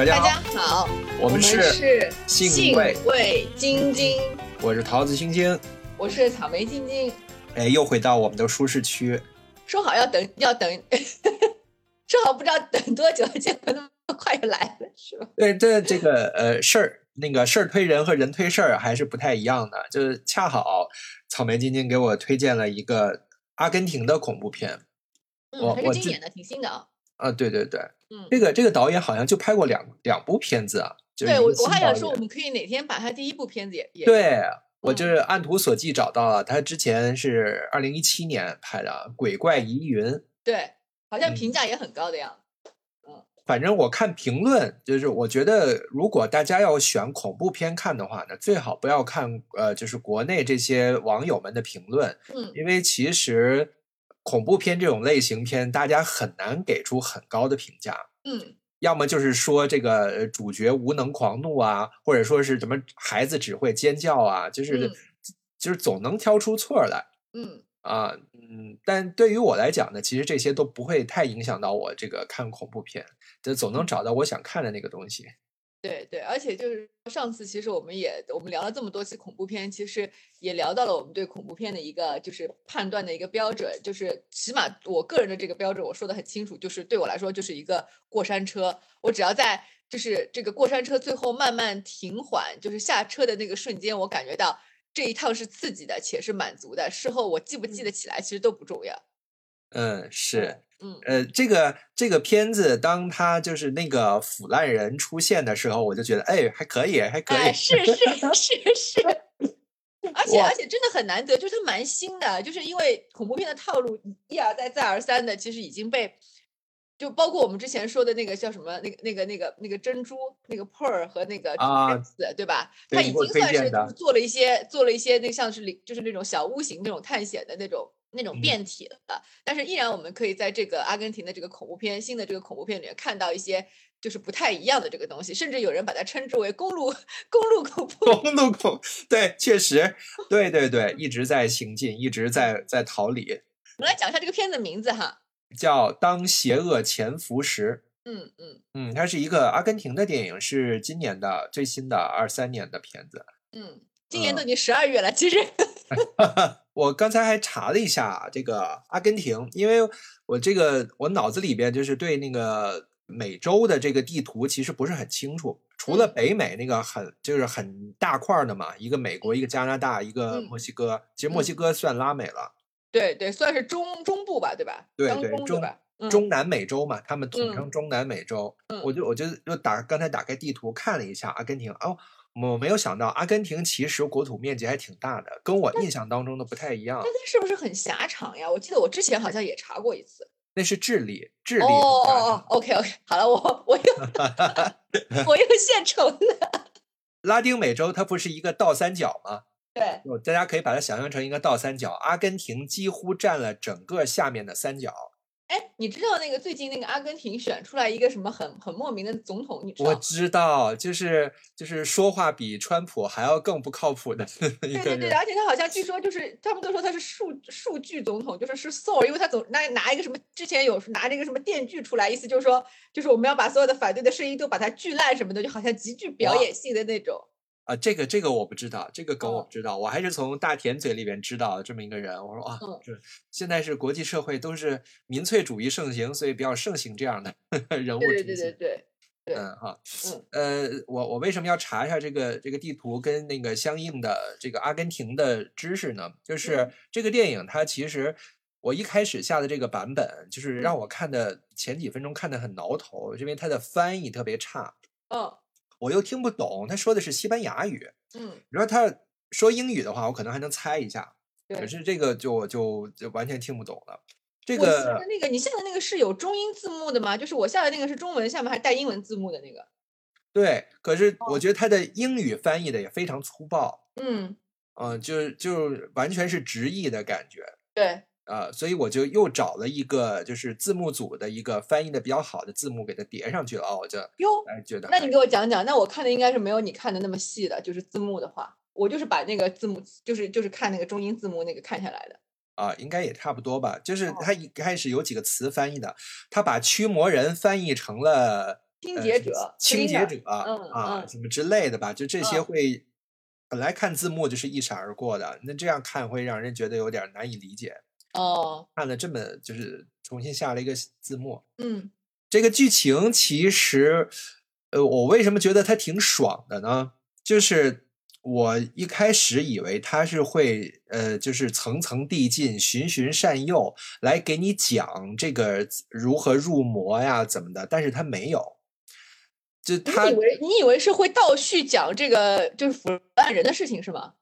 大家大家好，我们是是信味味晶晶，我是桃子晶晶，我是草莓晶晶。哎，又回到我们的舒适区。说好要等，要等，说好不知道等多久，结果那么快就来了，是吧？对，这这个呃事儿，那个事儿推人和人推事儿还是不太一样的。就是恰好草莓晶晶给我推荐了一个阿根廷的恐怖片。嗯，还是经典的，挺新的啊。啊，对对对，嗯，这个这个导演好像就拍过两两部片子啊。就是对我我还想说，我们可以哪天把他第一部片子也也对我嗯就是按图索骥找到了，他之前是二零一七年拍的《鬼怪疑云》。对，好像嗯评价也很高的样子。嗯反正我看评论，就是我觉得如果大家要选恐怖片看的话呢，最好不要看呃，就是国内这些网友们的评论，嗯，因为其实恐怖片这种类型片，大家很难给出很高的评价。嗯，要么就是说这个呃主角无能狂怒啊，或者说是什么孩子只会尖叫啊，就是、嗯就是总能挑出错儿来。嗯，啊，嗯，但对于我来讲呢，其实这些都不会太影响到我这个看恐怖片，就总能找到我想看的那个东西。对对，而且就是上次，其实我们也我们聊了这么多期恐怖片，其实也聊到了我们对恐怖片的一个就是判断的一个标准，就是起码我个人的这个标准，我说的很清楚，就是对我来说就是一个过山车，我只要在就是这个过山车最后慢慢停缓，就是下车的那个瞬间，我感觉到这一趟是刺激的，且是满足的，事后我记不记得起来，其实都不重要。嗯，是，嗯呃，这个这个片子，当他就是那个腐烂人出现的时候，我就觉得，哎，还可以，还可以。哎，是是 是是，而且而且真的很难得，就是它蛮新的，就是因为恐怖片的套路一而再再而三的，其实已经被就包括我们之前说的那个叫什么那个那个那个那个珍珠那个 pearl 和那个啊对吧？他已经算是做了一些做了一些那个像是里就是那种小屋型那种探险的那种。那种嗯变体了，但是依然我们可以在这个阿根廷的这个恐怖片新的这个恐怖片里面看到一些就是不太一样的这个东西，甚至有人把它称之为公路公路恐怖公路恐，对，确实，对对对，一直在行进，一直在在逃离，我们来讲一下这个片子名字哈。叫《当邪恶潜伏时》。嗯嗯嗯，它是一个阿根廷的电影，是今年的最新的二三年的片子。嗯，今年都已经十二月了，其实 我刚才还查了一下这个阿根廷，因为我这个我脑子里边就是对那个美洲的这个地图其实不是很清楚，除了嗯。北美那个很就是很大块儿的嘛，一个美国，一个加拿大，一个嗯。墨西哥，其实墨西哥算拉美了，对对，算是中中部吧，对吧？对对中中南美洲嘛，他们统嗯。称中南美洲。嗯。我就我就就打刚才打开地图看了一下阿根廷，哦，我没有想到阿根廷其实国土面积还挺大的，跟我印象当中的不太一样。那它是不是很狭长呀？我记得我之前好像也查过一次。那是智利，智利哦哦哦，OK OK，好了，我我又 我又现成的。拉丁美洲它不是一个倒三角吗？对，大家可以把它想象成一个倒三角，阿根廷几乎占了整个下面的三角。哎，你知道那个最近那个阿根廷选出来一个什么很很莫名的总统？你知道吗？我知道，就是就是说话比川普还要更不靠谱的一个对对对，而且他好像据说就是他们都说他是数数据总统，就是是 Soul，因为他总拿拿一个什么，之前有拿这个什么电锯出来，意思就是说，就是我们要把所有的反对的声音都把它锯烂什么的，就好像极具表演性的那种。啊，这个这个我不知道，这个梗我哦不知道，我还是从大田嘴里边知道这么一个人。我说啊嗯，这现在是国际社会都是民粹主义盛行，所以比较盛行这样的 人物对对。对对对，对嗯哈，嗯呃，我我为什么要查一下这个这个地图跟那个相应的这个阿根廷的知识呢？就是嗯这个电影它其实我一开始下的这个版本，就是让嗯我看的前几分钟看的很挠头，因为它的翻译特别差，嗯我又听不懂，他说的是西班牙语。嗯，你说他说英语的话，我可能还能猜一下，可。是这个就我就就完全听不懂了。这个那个你下的那个是有中英字幕的吗？就是我下的那个是中文，下面还带英文字幕的那个。对，可是我哦觉得他的英语翻译的也非常粗暴。嗯，嗯，就就完全是直译的感觉对，啊、所以我就又找了一个就是字幕组的一个翻译的比较好的字幕给它叠上去了，哦，我就哟，哎觉得那你给我讲讲，那我看的应该是没有你看的那么细的，就是字幕的话，我就是把那个字幕，就是就是看那个中英字幕那个看下来的。啊，应该也差不多吧。就是哦他一开始有几个词翻译的，他把驱魔人翻译成了清洁者，清洁者嗯啊，嗯什么之类的吧，就这些嗯会本来看字幕就是一闪而过的，那这样看会让人觉得有点难以理解。哦，看了这么就是重新下了一个字幕，嗯这个剧情其实，呃，我为什么觉得它挺爽的呢？就是我一开始以为它是会，呃，就是层层递进、循循善诱来给你讲这个如何入魔呀，怎么的，但是它没有。就你它以为你以为是会倒叙讲这个就是腐烂人的事情是吗？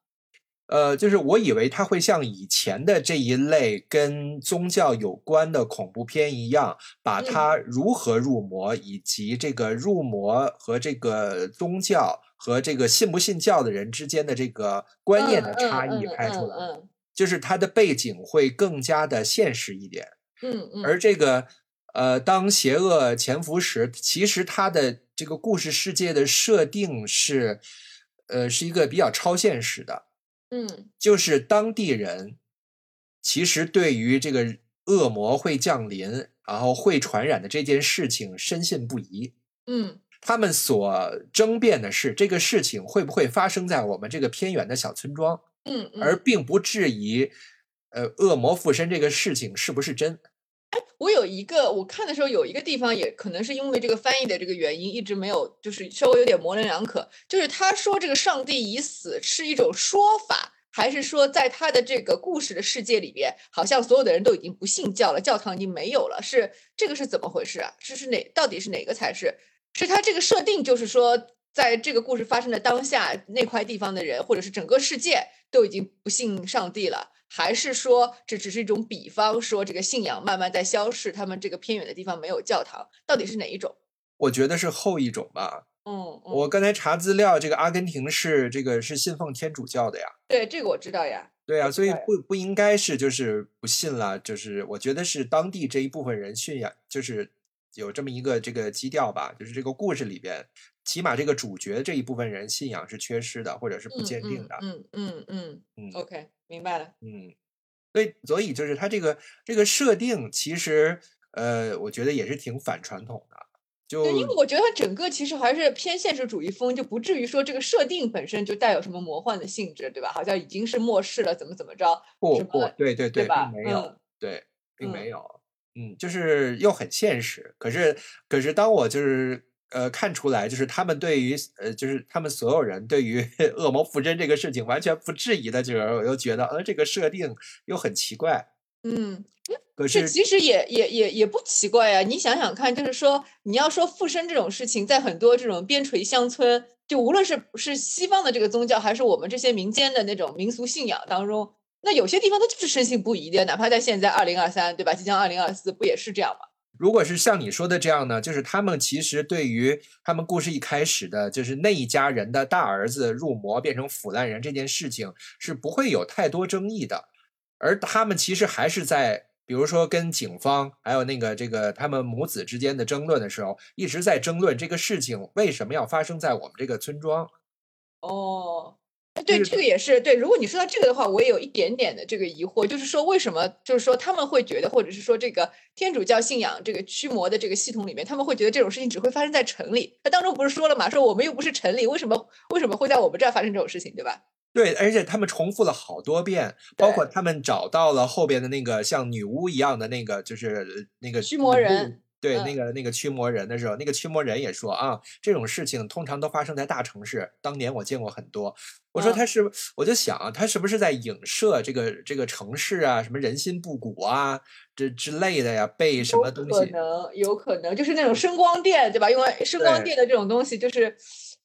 呃，就是我以为它会像以前的这一类跟宗教有关的恐怖片一样，把嗯它如何入魔，以及这个入魔和这个宗教和这个信不信教的人之间的这个观念的差异拍出来，嗯就是它的背景会更加的现实一点。嗯嗯，而这个呃，当邪恶潜伏时，其实它的这个故事世界的设定是，呃，是一个比较超现实的。嗯就是当地人其实对于这个恶魔会降临，然后会传染的这件事情深信不疑。嗯他们所争辩的是这个事情会不会发生在我们这个偏远的小村庄，嗯嗯，而并不质疑，呃，恶魔附身这个事情是不是真。哎我有一个，我看的时候有一个地方，也可能是因为这个翻译的这个原因，一直没有，就是稍微有点模棱两可。就是他说这个上帝已死是一种说法，还是说在他的这个故事的世界里边，好像所有的人都已经不信教了，教堂已经没有了？是这个是怎么回事啊？是是哪到底是哪个才是？是他这个设定，就是说在这个故事发生的当下，那块地方的人，或者是整个世界都已经不信上帝了。还是说这只是一种比方，说这个信仰慢慢在消逝，他们这个偏远的地方没有教堂，到底是哪一种？我觉得是后一种吧。嗯，嗯我刚才查资料，这个阿根廷是这个是信奉天主教的呀。对这个我知道呀。对啊，所以不不应该是就是不信了，就是我觉得是当地这一部分人信仰，就是有这么一个这个基调吧，就是这个故事里边，起码这个主角这一部分人信仰是缺失的，或者是不嗯坚定的。嗯嗯嗯嗯 OK，明白了。嗯，所以所以就是他这个这个设定，其实呃，我觉得也是挺反传统的。就对，因为我觉得它整个其实还是偏现实主义风，就不至于说这个设定本身就带有什么魔幻的性质，对吧？好像已经是末世了，怎么怎么着，不不么，对对对，吧？并没有，嗯对，并没嗯有，嗯，就是又很现实。可是，可是当我就是呃看出来，就是他们对于呃，就是他们所有人对于 恶魔附身这个事情完全不质疑的时候，我又觉得，呃，这个设定又很奇怪。嗯，可是，这其实也也也也不奇怪呀。你想想看，就是说你要说附身这种事情，在很多这种边陲乡村，就无论是是西方的这个宗教，还是我们这些民间的那种民俗信仰当中，那有些地方它就是深信不疑的，哪怕在现在二零二三，对吧？即将二零二四，不也是这样吗？如果是像你说的这样呢，就是他们其实对于他们故事一开始的，就是那一家人的大儿子入魔变成腐烂人这件事情，是不会有太多争议的。而他们其实还是在，比如说跟警方还有那个这个他们母子之间的争论的时候，一直在争论这个事情为什么要发生在我们这个村庄。哦，对，这个也是对。如果你说到这个的话，我也有一点点的这个疑惑，就是说为什么，就是说他们会觉得，或者是说这个天主教信仰这个驱魔的这个系统里面，他们会觉得这种事情只会发生在城里。他当中不是说了嘛，说我们又不是城里，为什么为什么会在我们这儿发生这种事情，对吧？对，而且他们重复了好多遍，包括他们找到了后边的那个像女巫一样的那个，就是那个驱魔人。对，嗯那个那个驱魔人的时候，那个驱魔人也说啊，这种事情通常都发生在大城市。当年我见过很多。我说嗯他是，我就想啊他是不是在影射这个这个城市啊，什么人心不古啊，这之类的呀，被什么东西可？能，有可能就是那种声光电，对吧？因为声光电的这种东西，就是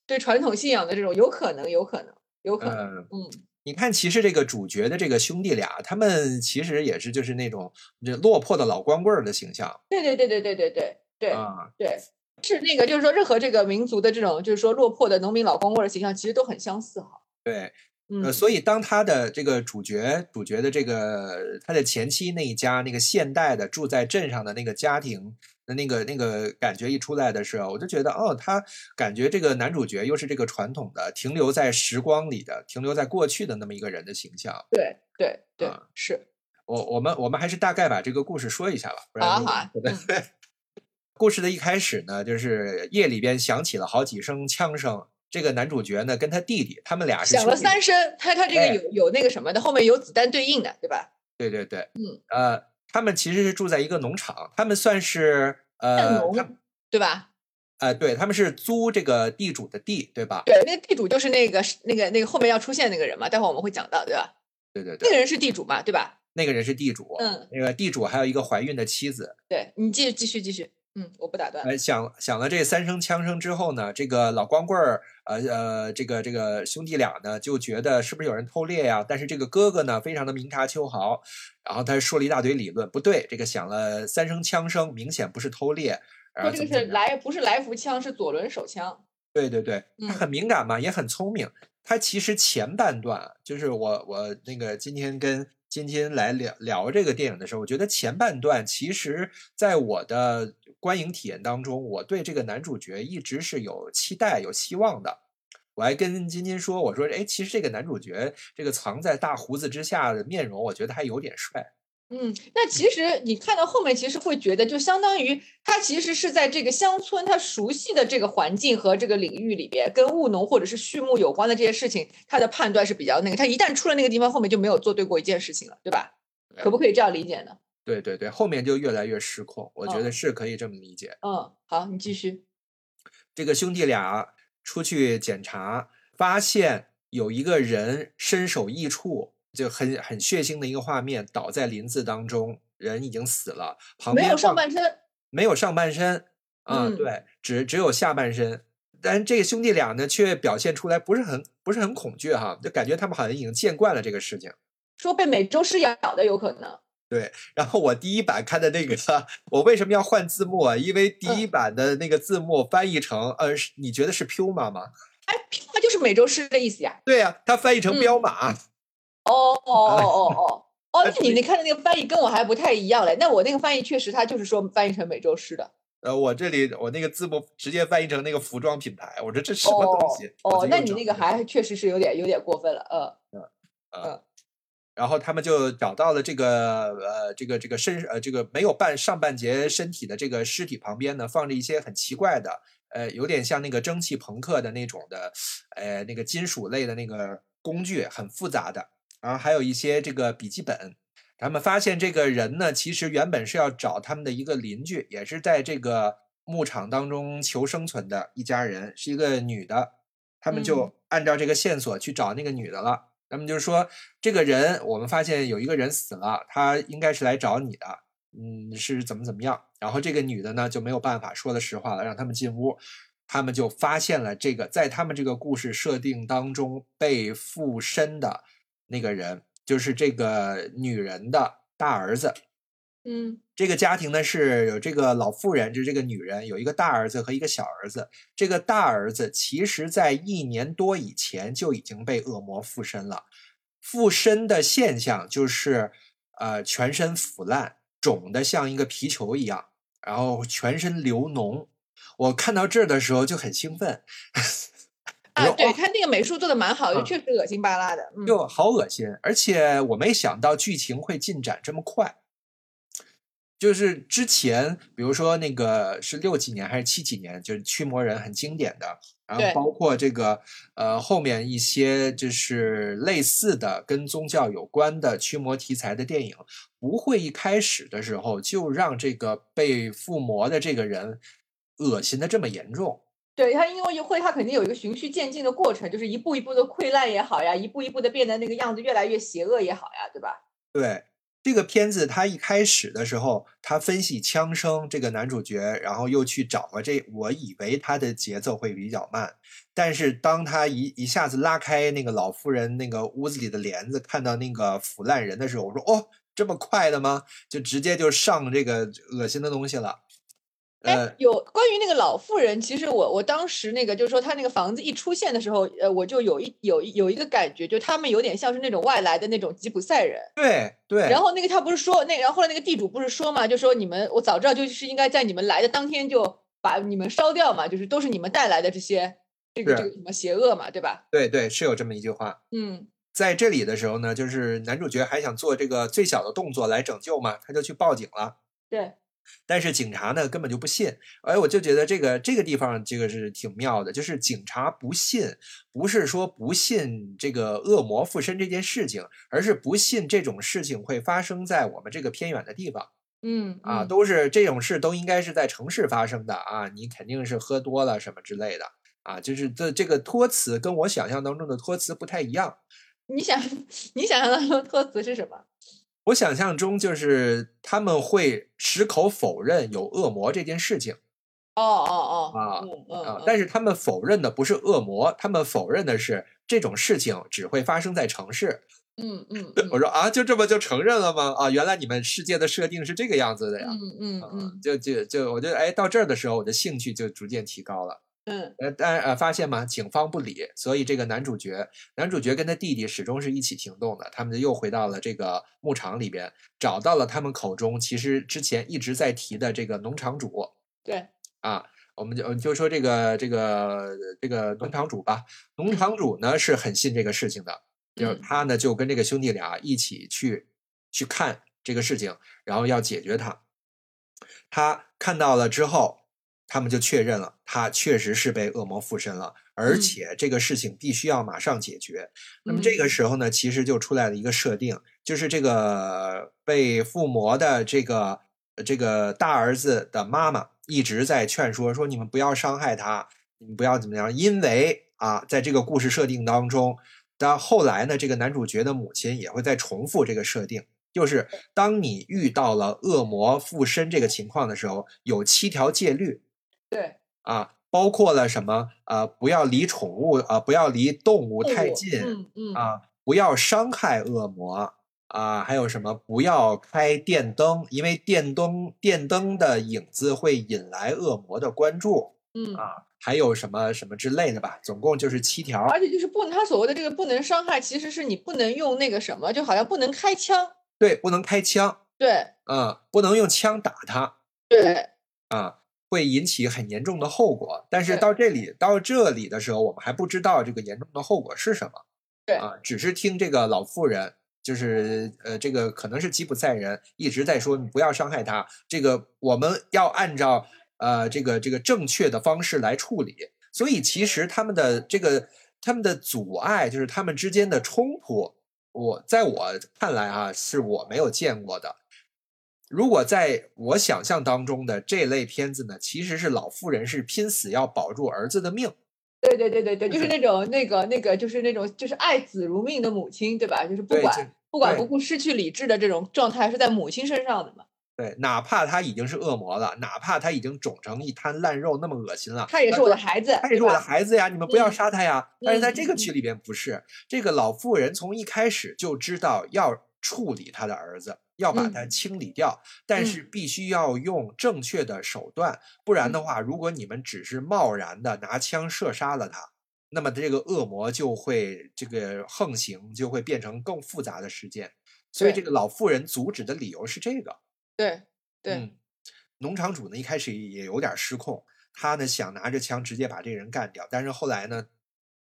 对传统信仰的这种，有可能，有可能，有可能。嗯，嗯，你看，其实这个主角的这个兄弟俩，他们其实也是就是那种这落魄的老光棍儿的形象对对对对对对对对。啊。对，是那个，就是说，任何这个民族的这种，就是说落魄的农民老光棍儿的形象，其实都很相似哈。对，嗯，呃，所以当他的这个主角主角的这个他的前妻那一家那个现代的住在镇上的那个家庭的那那个那个感觉一出来的时候，我就觉得哦，他感觉这个男主角又是这个传统的停留在时光里的停留在过去的那么一个人的形象。对对对，啊是。我我们我们还是大概把这个故事说一下吧，好啊好啊对嗯 故事的一开始呢，就是夜里边响起了好几声枪声。这个男主角呢，跟他弟弟，他们俩是响了三声，他他这个哎有有那个什么的，后面有子弹对应的，对吧？对对对，嗯，呃，他们其实是住在一个农场，他们算是呃，对吧？呃，对，他们是租这个地主的地，对吧？对，那个地主就是那个那个那个后面要出现那个人嘛，待会儿我们会讲到，对吧？对对对，那个人是地主嘛，对吧？那个人是地主，嗯，那个地主还有一个怀孕的妻子。对你继续继续继续，嗯，我不打断。呃，响响了这三声枪声之后呢，这个老光棍儿，呃呃，这个这个兄弟俩呢就觉得是不是有人偷猎呀？但是这个哥哥呢非常的明察秋毫，然后他说了一大堆理论，不对，这个响了三声枪声，明显不是偷猎，然说这个是来不是来福枪，是左轮手枪。对对对，他嗯很 敏感嘛，也很聪明。他其实前半段就是我我那个今天跟今天来聊聊这个电影的时候，我觉得前半段其实在我的观影体验当中，我对这个男主角一直是有期待、有希望的。我还跟金金说，我说，哎，其实这个男主角这个藏在大胡子之下的面容，我觉得还有点帅。嗯，那其实你看到后面，其实会觉得，就相当于他其实是在这个乡村，他熟悉的这个环境和这个领域里边，跟务农或者是畜牧有关的这些事情，他的判断是比较那个。他一旦出了那个地方，后面就没有做对过一件事情了，对吧？可不可以这样理解呢？对对对，后面就越来越失控，我觉嗯得是可以这么理解。嗯，好，你继续。这个兄弟俩出去检查，发现有一个人身首异处，就很很血腥的一个画面，倒在林子当中，人已经死了，旁边没有上半身，没有上半身啊、嗯对，只只有下半身。但这个兄弟俩呢，却表现出来不是很不是很恐惧哈，就感觉他们好像已经见惯了这个事情。说被美洲狮咬的有可能。然后我第一版看的那个，我为什么要换字幕啊？因为第一嗯版的那个字幕翻译成，呃，是你觉得是 Puma 吗？哎，它就是美洲狮的意思呀。对呀、它翻译成嗯彪马。哦哦哦哦哦。哦，那你你看的那个翻译跟我还不太一样嘞。那我那个翻译确实，它就是说翻译成美洲狮的。呃，我这里我那个字幕直接翻译成那个服装品牌，我说这什么东西？我哦，那你那个还确实是有点有点过分了，呃，呃，然后他们就找到了这个呃这个这个身呃这个没有半上半截身体的这个尸体旁边呢，放着一些很奇怪的呃有点像那个蒸汽朋克的那种的呃那个金属类的那个工具，很复杂的，然后还有一些这个笔记本。他们发现这个人呢，其实原本是要找他们的一个邻居，也是在这个牧场当中求生存的一家人，是一个女的。他们就嗯按照这个线索去找那个女的了。那么就是说，这个人我们发现有一个人死了，他应该是来找你的，嗯，是怎么怎么样。然后这个女的呢就没有办法说了实话了，让他们进屋。他们就发现了这个在他们这个故事设定当中被附身的那个人，就是这个女人的大儿子。嗯这个家庭呢是有这个老妇人，就是这个女人有一个大儿子和一个小儿子。这个大儿子其实在一年多以前就已经被恶魔附身了，附身的现象就是呃全身腐烂，肿得像一个皮球一样，然后全身流脓。我看到这儿的时候就很兴奋，啊，对他那个美术做的蛮好，就嗯确实恶心巴拉的，嗯，就好恶心，而且我没想到剧情会进展这么快。就是之前，比如说那个是六几年还是七几年，就是驱魔人很经典的，然后包括这个呃后面一些就是类似的跟宗教有关的驱魔题材的电影，不会一开始的时候就让这个被附魔的这个人恶心的这么严重。对他因为会他肯定有一个循序渐进的过程，就是一步一步的溃烂也好呀，一步一步的变得那个样子越来越邪恶也好呀，对吧？对这个片子，他一开始的时候，他分析枪声，这个男主角，然后又去找了这，我以为他的节奏会比较慢，但是当他一一下子拉开那个老妇人那个屋子里的帘子，看到那个腐烂人的时候，我说哦，这么快的吗？就直接就上这个恶心的东西了。呃哎，，有关于那个老妇人，其实我我当时那个就是说，他那个房子一出现的时候，呃，我就有一有一有一个感觉，就他们有点像是那种外来的那种吉普赛人。对对，然后那个他不是说那，然后后来那个地主不是说嘛，就说你们我早知道就是应该在你们来的当天就把你们烧掉嘛，就是都是你们带来的这些这个这个什么邪恶嘛，对吧？对对是有这么一句话。嗯在这里的时候呢，就是男主角还想做这个最小的动作来拯救嘛，他就去报警了。对，但是警察呢根本就不信，哎，我就觉得这个这个地方这个是挺妙的，就是警察不信，不是说不信这个恶魔附身这件事情，而是不信这种事情会发生在我们这个偏远的地方。嗯啊，嗯都是这种事都应该是在城市发生的啊，你肯定是喝多了什么之类的啊，就是这这个托词跟我想象当中的托词不太一样。你想 你想象当中的托词是什么？我想象中就是他们会矢口否认有恶魔这件事情哦哦哦啊嗯嗯啊嗯，但是他们否认的不是恶魔，他们否认的是这种事情只会发生在城市。嗯嗯我说啊，就这么就承认了吗？啊，原来你们世界的设定是这个样子的呀。嗯嗯啊嗯就就就，我觉得哎，到这儿的时候，我的兴趣就逐渐提高了。嗯呃，但呃，发现嘛，警方不理，所以这个男主角，男主角跟他弟弟始终是一起行动的。他们就又回到了这个牧场里边，找到了他们口中其实之前一直在提的这个农场主对，啊。我们就就说这个这个这个农场主吧，农场主呢是很信这个事情的，就是嗯他呢就跟这个兄弟俩一起去去看这个事情，然后要解决他。他看到了之后，他们就确认了，他确实是被恶魔附身了，而嗯且这个事情必须要马上解决。那么这个时候呢，其实就出来了一个设定，就是这个被附魔的这个呃这个大儿子的妈妈一直在劝说，说你们不要伤害他，你们不要怎么样，因为啊，在这个故事设定当中，但后来呢，这个男主角的母亲也会再重复这个设定。就是当你遇到了恶魔附身这个情况的时候，有七条戒律，对，啊，包括了什么？啊，不要离宠物啊、不要离动物太近、嗯嗯啊，不要伤害恶魔啊，还有什么？不要开电灯，因为电灯电灯的影子会引来恶魔的关注嗯，啊，还有什么什么之类的吧，总共就是七条。而且就是不，他所谓的这个不能伤害，其实是你不能用那个什么，就好像不能开枪。对，不能开枪对嗯，不能用枪打他对，啊。会引起很严重的后果，但是到这里到这里的时候，我们还不知道这个严重的后果是什么。对啊，只是听这个老妇人，就是呃，这个可能是吉普赛人一直在说，你不要伤害他，这个我们要按照呃这个这个正确的方式来处理。所以其实他们的这个他们的阻碍，就是他们之间的冲突，我在我看来啊，是我没有见过的。如果在我想象当中的这类片子呢，其实是老妇人是拼死要保住儿子的命。对对对对对，就是是那种那个那个，就是那种就是爱子如命的母亲，对吧？就是不管不管不顾失去理智的这种状态是在母亲身上的嘛，对，哪怕他已经是恶魔了，哪怕他已经肿成一滩烂肉那么恶心了，他也是我的孩子，他也是我的孩子呀，你们不要嗯杀他呀。但是在这个嗯剧里边不是，这个老妇人从一开始就知道要处理他的儿子，要把他嗯。清理掉，但是必须要用正确的手段，不然的嗯。话，如果你们只是贸然的拿枪射杀了他，那么这个恶魔就会这个横行，就会变成更复杂的事件。所以这个老妇人阻止的理由是这个。对对。嗯，农场主呢一开始也有点失控，他呢想拿着枪直接把这个人干掉，但是后来呢，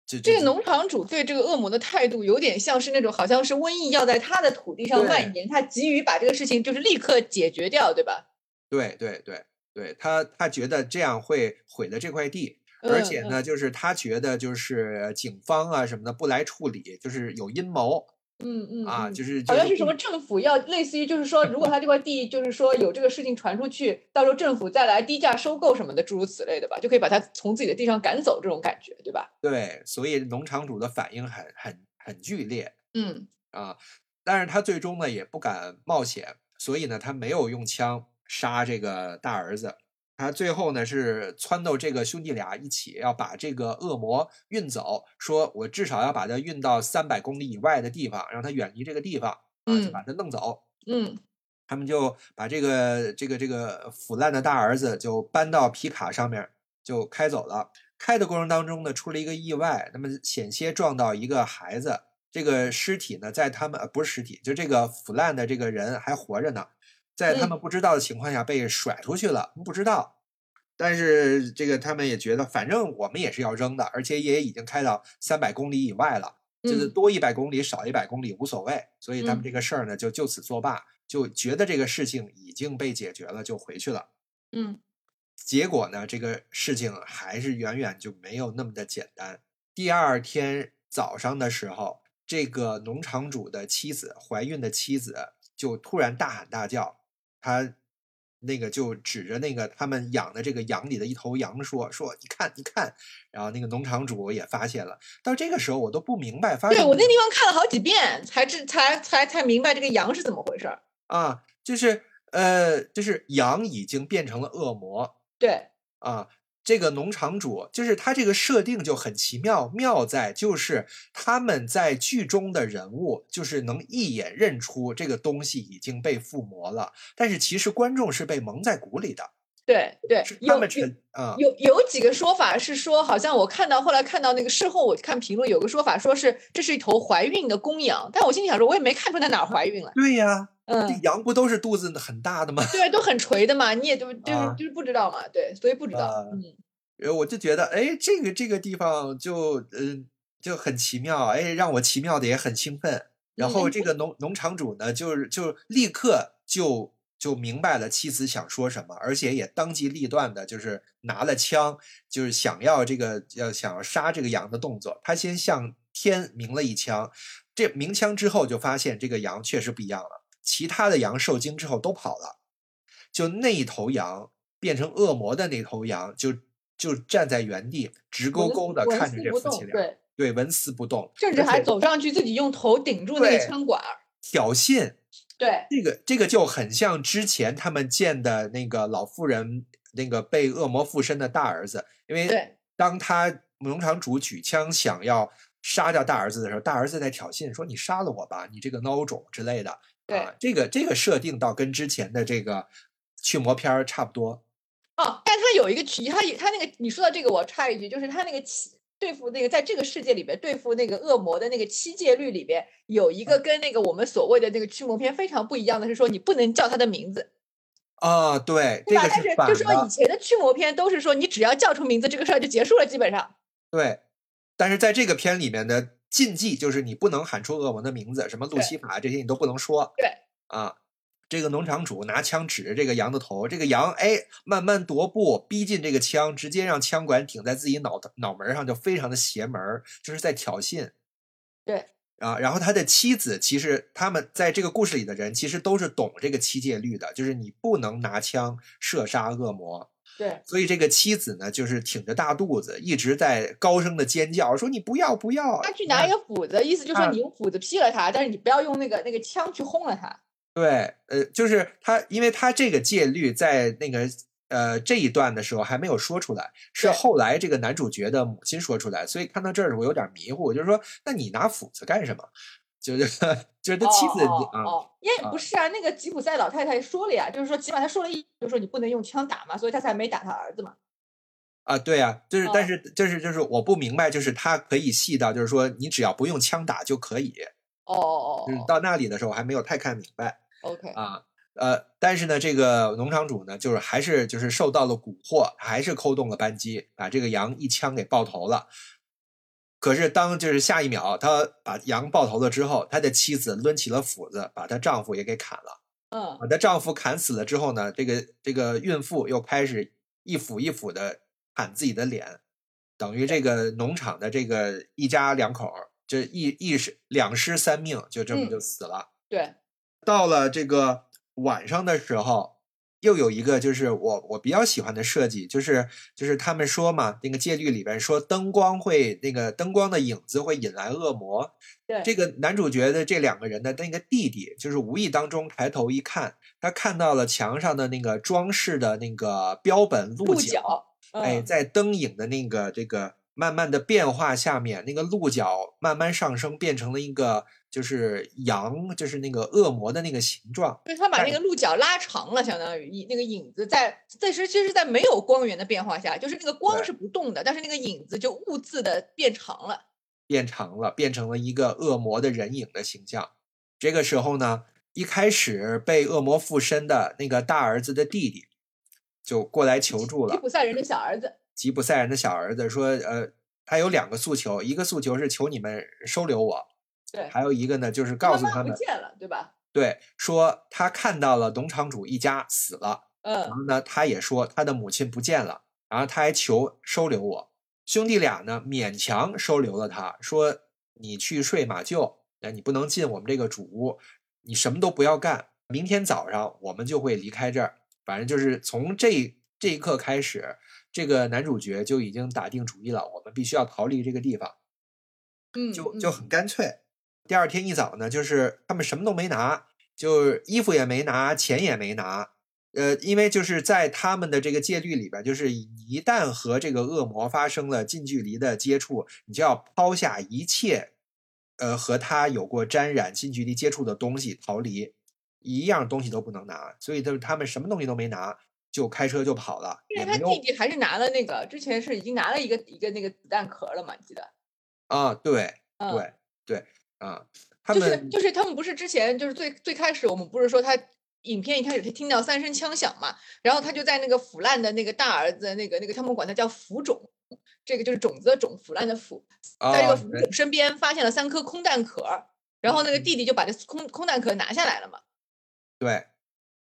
就这个农场主对这个恶魔的态度，有点像是那种好像是瘟疫要在他的土地上蔓延，他急于把这个事情就是立刻解决掉，对吧？对对对对，他他觉得这样会毁了这块地，而且呢，就是他觉得就是警方啊什么的不来处理，就是有阴谋嗯嗯啊，嗯就是好像是什么政府要类似于就是说，如果他这块地就是说有这个事情传出去，到时候政府再来低价收购什么的，诸如此类的吧，就可以把他从自己的地上赶走，这种感觉，对吧？对，所以农场主的反应很很很剧烈。嗯啊，但是他最终呢也不敢冒险，所以呢他没有用枪杀这个大儿子，他最后呢是撺掇这个兄弟俩一起要把这个恶魔运走，说我至少要把它运到三百公里以外的地方，让他远离这个地方啊，就嗯把它弄走。嗯他们就把这个这个这个腐烂的大儿子就搬到皮卡上面就开走了。开的过程当中呢，出了一个意外，那么险些撞到一个孩子。这个尸体呢，在他们呃不是尸体，就这个腐烂的这个人还活着呢，在他们不知道的情况下被甩出去了，不知道。但是这个他们也觉得，反正我们也是要扔的，而且也已经开到三百公里以外了，就是嗯多一百公里少一百公里无所谓，所以他们嗯这个事儿呢就就此作罢，就觉得这个事情已经被解决了，就回去了。嗯结果呢，这个事情还是远远就没有那么的简单。第二天早上的时候，这个农场主的妻子，怀孕的妻子，就突然大喊大叫，他那个就指着那个他们养的这个羊里的一头羊说：“说你看，你看。”然后那个农场主也发现了。到这个时候，我都不明白发现对我那地方看了好几遍，才知才才才明白这个羊是怎么回事儿。啊，就是呃，就是羊已经变成了恶魔，对，啊，这个农场主就是他这个设定就很奇妙，妙在就是他们在剧中的人物就是能一眼认出这个东西已经被附魔了，但是其实观众是被蒙在鼓里的，对对是，他有有们沉啊有有几个说法是说，好像我看到后来看到那个事后，我看评论有个说法说是这是一头怀孕的公羊，但我心里想说，我也没看出它哪儿怀孕了。对呀，这嗯，羊不都是肚子很大的吗？对，都很垂的嘛，你也就就是啊就是不知道嘛，对，所以不知道。啊嗯，呃，我就觉得，哎，这个这个地方就嗯、就很奇妙，哎，让我奇妙的也很兴奋。然后嗯这个农农场主呢，就是就立刻就就明白了妻子想说什么，而且也当机立断的，就是拿了枪，就是想要这个要想要杀这个羊的动作。他先向天鸣了一枪，这鸣枪之后就发现这个羊确实不一样了，其他的羊受惊之后都跑了，就那一头羊变成恶魔的那头羊就就站在原地，直勾勾的看着这夫妻俩，对，对，纹丝不动，甚至还走上去自己用头顶住那个枪管。挑衅。对，这个这个就很像之前他们见的那个老妇人，那个被恶魔附身的大儿子，因为当他农场主举枪想要杀掉大儿子的时候，大儿子在挑衅说：“你杀了我吧，你这个孬种之类的。”对啊，这个这个设定倒跟之前的这个驱魔片儿差不多。哦，但他有一个区，他有他那个你说到这个，我插一句，就是他那个七对付那个在这个世界里边对付那个恶魔的那个七戒律里边，有一个跟那个我们所谓的那个驱魔片非常不一样的是说，你不能叫他的名字，啊，对，对吧？这个但是反就说以，前的驱魔片都是说，你只要叫出名字，这个事儿就结束了，基本上。对。但是在这个片里面的禁忌就是你不能喊出恶魔的名字，什么路西法这些你都不能说。对啊，这个农场主拿枪指着这个羊的头，这个羊哎慢慢踱步逼近这个枪，直接让枪管顶在自己脑脑门上，就非常的邪门儿，就是在挑衅。对啊，然后他的妻子其实他们在这个故事里的人其实都是懂这个七戒律的，就是你不能拿枪射杀恶魔。对所以这个妻子呢，就是挺着大肚子，一直在高声的尖叫，说你不要不要。他去拿一个斧子，意思就是说啊你用斧子劈了他，但是你不要用那个那个枪去轰了他。对，呃，就是他，因为他这个戒律在那个呃这一段的时候还没有说出来，是后来这个男主角的母亲说出来，所以看到这儿我有点迷糊，就是说，那你拿斧子干什么？就是 就是他妻子啊，哦哦，因为啊不是啊，那个吉普赛老太太说了呀，就是说起码她说了一，就是说你不能用枪打嘛，所以她才没打他儿子嘛。啊，对啊，就是但哦是就是就是我不明白，就是他可以细到就是说你只要不用枪打就可以，哦哦哦就是到那里的时候我还没有太看明白。，OK，啊，呃，但是呢，这个农场主呢，就是还是就是受到了蛊惑，还是扣动了扳机，把这个羊一枪给爆头了。可是当就是下一秒，他把羊爆头了之后，他的妻子抡起了斧子，把他丈夫也给砍了。嗯把她丈夫砍死了之后呢，这个这个孕妇又开始一斧一斧的砍自己的脸，等于这个农场的这个一家两口儿，这一一失两尸三命，就这么嗯就死了。对，到了这个晚上的时候，又有一个就是我我比较喜欢的设计，就是就是他们说嘛，那个戒律里边说灯光会那个灯光的影子会引来恶魔。对这个男主角的这两个人的那个弟弟，就是无意当中抬头一看，他看到了墙上的那个装饰的那个标本鹿鹿角，角，哎，嗯，在灯影的那个这个慢慢的变化下面，那个鹿角慢慢上升，变成了一个就是羊，就是那个恶魔的那个形状。就是他把那个鹿角拉长了，相当于一那个影子在，这时其实，在没有光源的变化下，就是那个光是不动的，但是那个影子就兀自的变长了。变长了，变成了一个恶魔的人影的形象。这个时候呢，一开始被恶魔附身的那个大儿子的弟弟就过来求助了。吉普赛人的小儿子，吉普赛人的小儿子说：“呃，他有两个诉求，一个诉求是求你们收留我，对，还有一个呢就是告诉他们，不见了，对吧？对，说他看到了农场主一家死了，嗯然嗯后呢，他也说他的母亲不见了，然后他还求收留我。兄弟俩呢勉强收留了他，说你去睡马厩，那，你不能进我们这个主屋，你什么都不要干，明天早上我们就会离开这儿。反正就是从这这一刻开始，这个男主角就已经打定主意了，我们必须要逃离这个地方。嗯，就就很干脆。第二天一早呢，就是他们什么都没拿，就是衣服也没拿，钱也没拿。呃，因为就是在他们的这个戒律里边，就是一旦和这个恶魔发生了近距离的接触，你就要抛下一切，呃，和他有过沾染、近距离接触的东西逃离，一样东西都不能拿。所以就是他们什么东西都没拿，就开车就跑了，因为他弟弟还是拿了那个，之前是已经拿了一个一个那个子弹壳了嘛，记得？啊，对嗯，对对啊，他就是就是他们不是之前就是最最开始我们不是说他影片一开始他听到三声枪响嘛，然后他就在那个腐烂的那个大儿子那个那个他们管他叫腐种，这个就是种子的种，腐烂的腐，在这啊个腐种身边发现了三颗空弹壳，然后那个嗯弟弟就把这空空弹壳拿下来了嘛。对。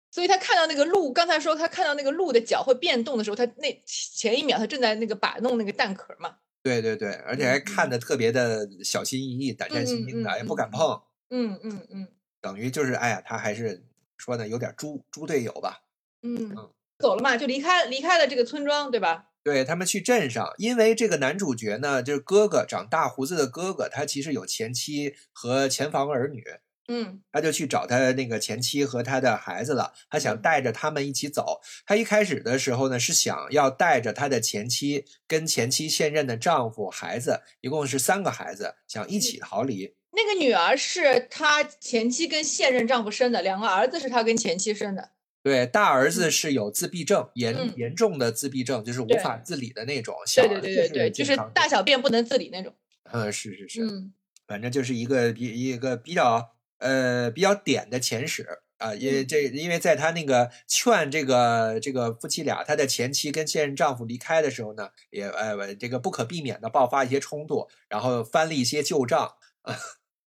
所以他看到那个鹿，刚才说他看到那个鹿的脚会变动的时候，他那前一秒他正在那个把弄那个蛋壳嘛。对对对，而且还嗯看的特别的小心翼翼、胆战心惊的，也不敢嗯碰，嗯嗯嗯等于就是哎呀，他还是说呢，有点猪猪队友吧。嗯嗯，走了嘛，就离开离开了这个村庄，对吧？对他们去镇上，因为这个男主角呢，就是哥哥长大胡子的哥哥，他其实有前妻和前房儿女，嗯他就去找他那个前妻和他的孩子了，他想嗯带着他们一起走。他一开始的时候呢，是想要带着他的前妻跟前妻现任的丈夫、孩子，一共是三个孩子，想一起逃离。那个女儿是他前妻跟现任丈夫生的，两个儿子是他跟前妻生的。对，大儿嗯子是有自闭症，严嗯严重的自闭症，就是无法自理的那种。小对对对对，就是大小便不能自理那种。嗯，是是是，嗯反正就是一个比一个比较呃比较点的前史啊，因为嗯这因为在他那个劝这个这个夫妻俩，他的前妻跟现任丈夫离开的时候呢，也呃这个不可避免的爆发一些冲突，然后翻了一些旧账。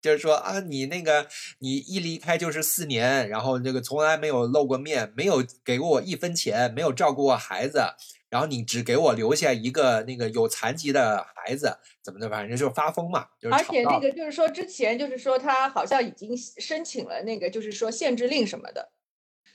就是说啊，你那个你一离开就是四年，然后这个从来没有露过面，没有给过我一分钱，没有照顾过孩子，然后你只给我留下一个那个有残疾的孩子，怎么的，反正就是发疯嘛，就是而且那个就是说，之前就是说他好像已经申请了那个就是说限制令什么的。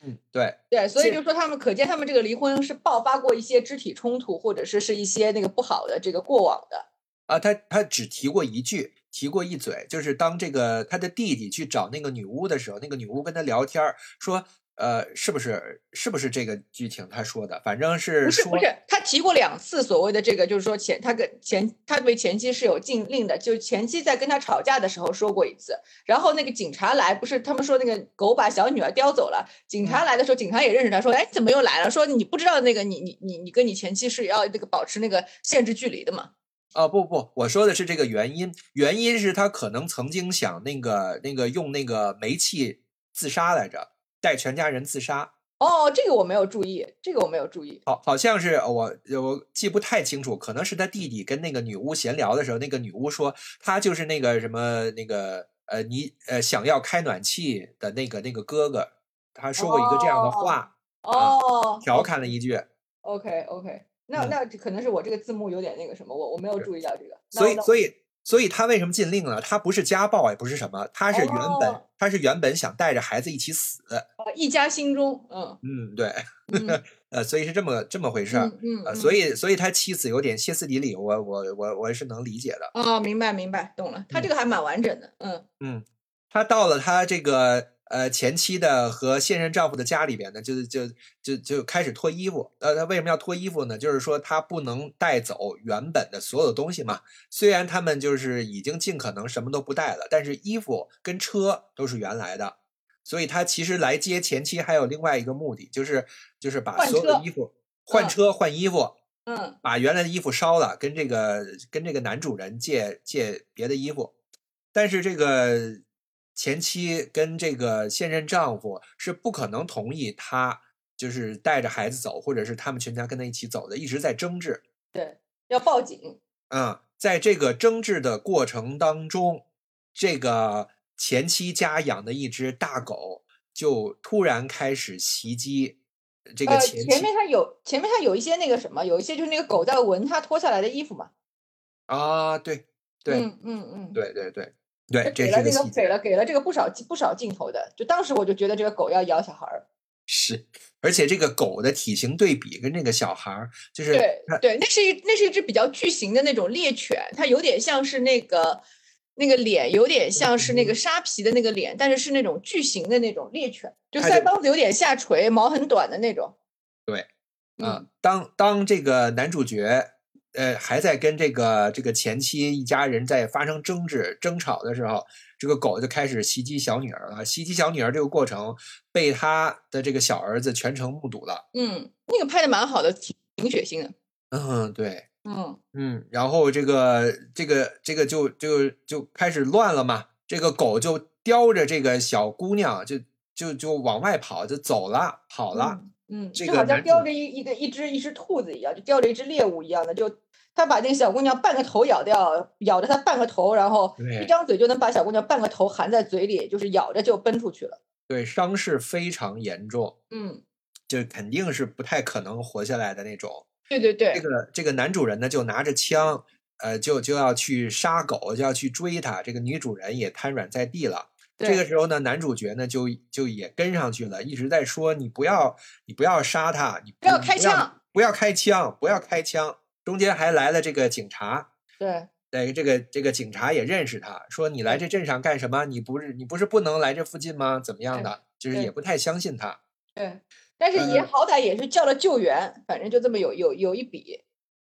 嗯，对，对，所以就说他们可见他们这个离婚是爆发过一些肢体冲突，或者是是一些那个不好的这个过往的。啊，他他只提过一句，提过一嘴，就是当这个他的弟弟去找那个女巫的时候，那个女巫跟他聊天说，呃，是不是是不是这个剧情他说的，反正是说不是不是，他提过两次所谓的这个，就是说前他跟前他对前妻是有禁令的，就是前妻在跟他吵架的时候说过一次，然后那个警察来，不是他们说那个狗把小女儿叼走了，警察来的时候，警察也认识他，说，哎，怎么又来了？说你不知道那个你你你你跟你前妻是要那个保持那个限制距离的嘛？啊，不不，我说的是这个原因，原因是他可能曾经想那个那个用那个煤气自杀来着，带全家人自杀。哦，这个我没有注意，这个我没有注意。好，好像是我我记不太清楚，可能是他弟弟跟那个女巫闲聊的时候，那个女巫说他就是那个什么那个呃你呃想要开暖气的那个那个哥哥，他说过一个这样的话，哦，调侃了一句，OK OK，那嗯那可能是我这个字幕有点那个什么，我我没有注意到这个。那所以所以所以他为什么禁令呢？他不是家暴，也不是什么，他是原本、哦他是原本想带着孩子一起死，呃一家心中，嗯嗯，对，嗯 呃，所以是这么这么回事儿。嗯嗯，呃，嗯所以，所以他妻子有点歇斯底里，我我我我是能理解的。哦，明白明白，懂了，他这个还蛮完整的，嗯嗯，他到了他这个呃前妻的和现任丈夫的家里边呢，就是就就就开始脱衣服。呃，他为什么要脱衣服呢？就是说他不能带走原本的所有东西嘛。虽然他们就是已经尽可能什么都不带了，但是衣服跟车都是原来的。所以他其实来接前妻还有另外一个目的，就是就是把所有的衣服换嗯车换衣服，嗯把原来的衣服烧了，跟这个跟这个男主人借借别的衣服，但是这个前妻跟这个现任丈夫是不可能同意他就是带着孩子走，或者是他们全家跟他一起走的，一直在争执。对，要报警，嗯，在这个争执的过程当中，这个前妻家养的一只大狗就突然开始袭击这个呃，前妻前面它有前面它有一些那个什么，有一些就是那个狗在闻它脱下来的衣服嘛。啊，对对嗯嗯嗯，对对对对，这给了这个给了给了这个不少不少镜头的，就当时我就觉得这个狗要咬小孩儿。是，而且这个狗的体型对比跟这个小孩儿，就是对对，那是一那是一只比较巨型的那种猎犬，它有点像是那个那个脸，有点像是那嗯个沙皮的那个脸，但是是那种巨型的那种猎犬，就腮帮子有点下垂，毛很短的那种。对啊嗯，当当这个男主角呃还在跟这个这个前妻一家人在发生争执争吵的时候，这个狗就开始袭击小女儿了。袭击小女儿这个过程被他的这个小儿子全程目睹了。嗯，那个拍的蛮好的，挺挺血腥的。嗯，对，嗯嗯，然后这个这个这个就就就开始乱了嘛。这个狗就叼着这个小姑娘就就就往外跑，就走了，跑了。嗯嗯，这就好像叼着一一个一只一只兔子一样，就叼着一只猎物一样的，就他把那个小姑娘半个头咬掉，咬着她半个头，然后一张嘴就能把小姑娘半个头含在嘴里，就是咬着就奔出去了。对，伤势非常严重。嗯，就肯定是不太可能活下来的那种。对对对这，个这个男主人呢，就拿着枪，呃，就就要去杀狗，就要去追他。这个女主人也瘫软在地了。这个时候呢，男主角呢就就也跟上去了，一直在说：“你不要，你不要杀他，你不要开枪，不要开枪，不要开枪。”中间还来了这个警察，对对，这个这个警察也认识他，说：“你来这镇上干什么？你不是你不是不能来这附近吗？怎么样的？”就是也不太相信他。对，但是也呃好歹也是叫了救援，反正就这么有有有一笔。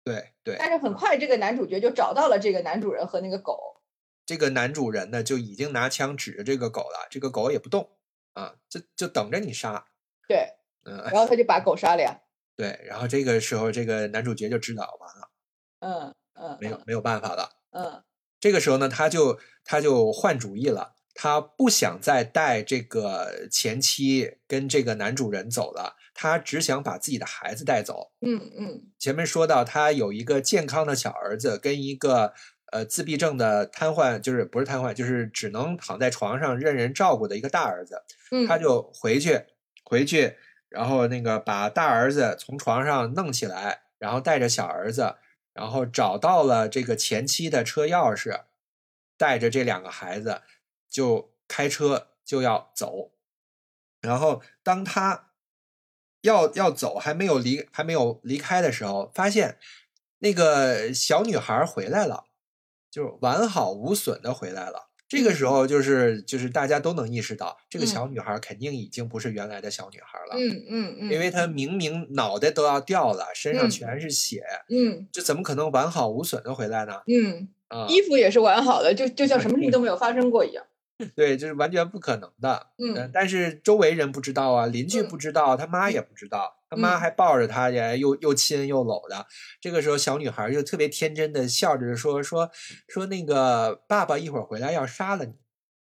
对对，但是很快这个男主角就找到了这个男主人和那个狗。这个男主人呢就已经拿枪指着这个狗了，这个狗也不动啊，就就等着你杀。对，嗯，然后他就把狗杀了呀。对，然后这个时候这个男主角就知道完了，嗯嗯，没有没有办法了。嗯这个时候呢，他就他就换主意了，他不想再带这个前妻跟这个男主人走了，他只想把自己的孩子带走。嗯嗯前面说到，他有一个健康的小儿子，跟一个呃自闭症的瘫痪，就是不是瘫痪，就是只能躺在床上任人照顾的一个大儿子。嗯，他就回去，回去，然后那个把大儿子从床上弄起来，然后带着小儿子，然后找到了这个前妻的车钥匙，带着这两个孩子就开车就要走。然后当他要要走，还没有离还没有离开的时候，发现那个小女孩回来了，就完好无损的回来了。这个时候，就是就是大家都能意识到，这个小女孩肯定已经不是原来的小女孩了，嗯嗯嗯，因为她明明脑袋都要掉了，身上嗯全是血，嗯这怎么可能完好无损的回来呢？嗯，啊，衣服也是完好的，就就像什么事情都没有发生过一样。对，就是完全不可能的。嗯呃但是周围人不知道啊，邻居嗯不知道，他妈也不知道，他妈嗯还抱着他呀，又又亲又搂的。这个时候，小女孩就特别天真的笑着说说说那个爸爸一会儿回来要杀了你。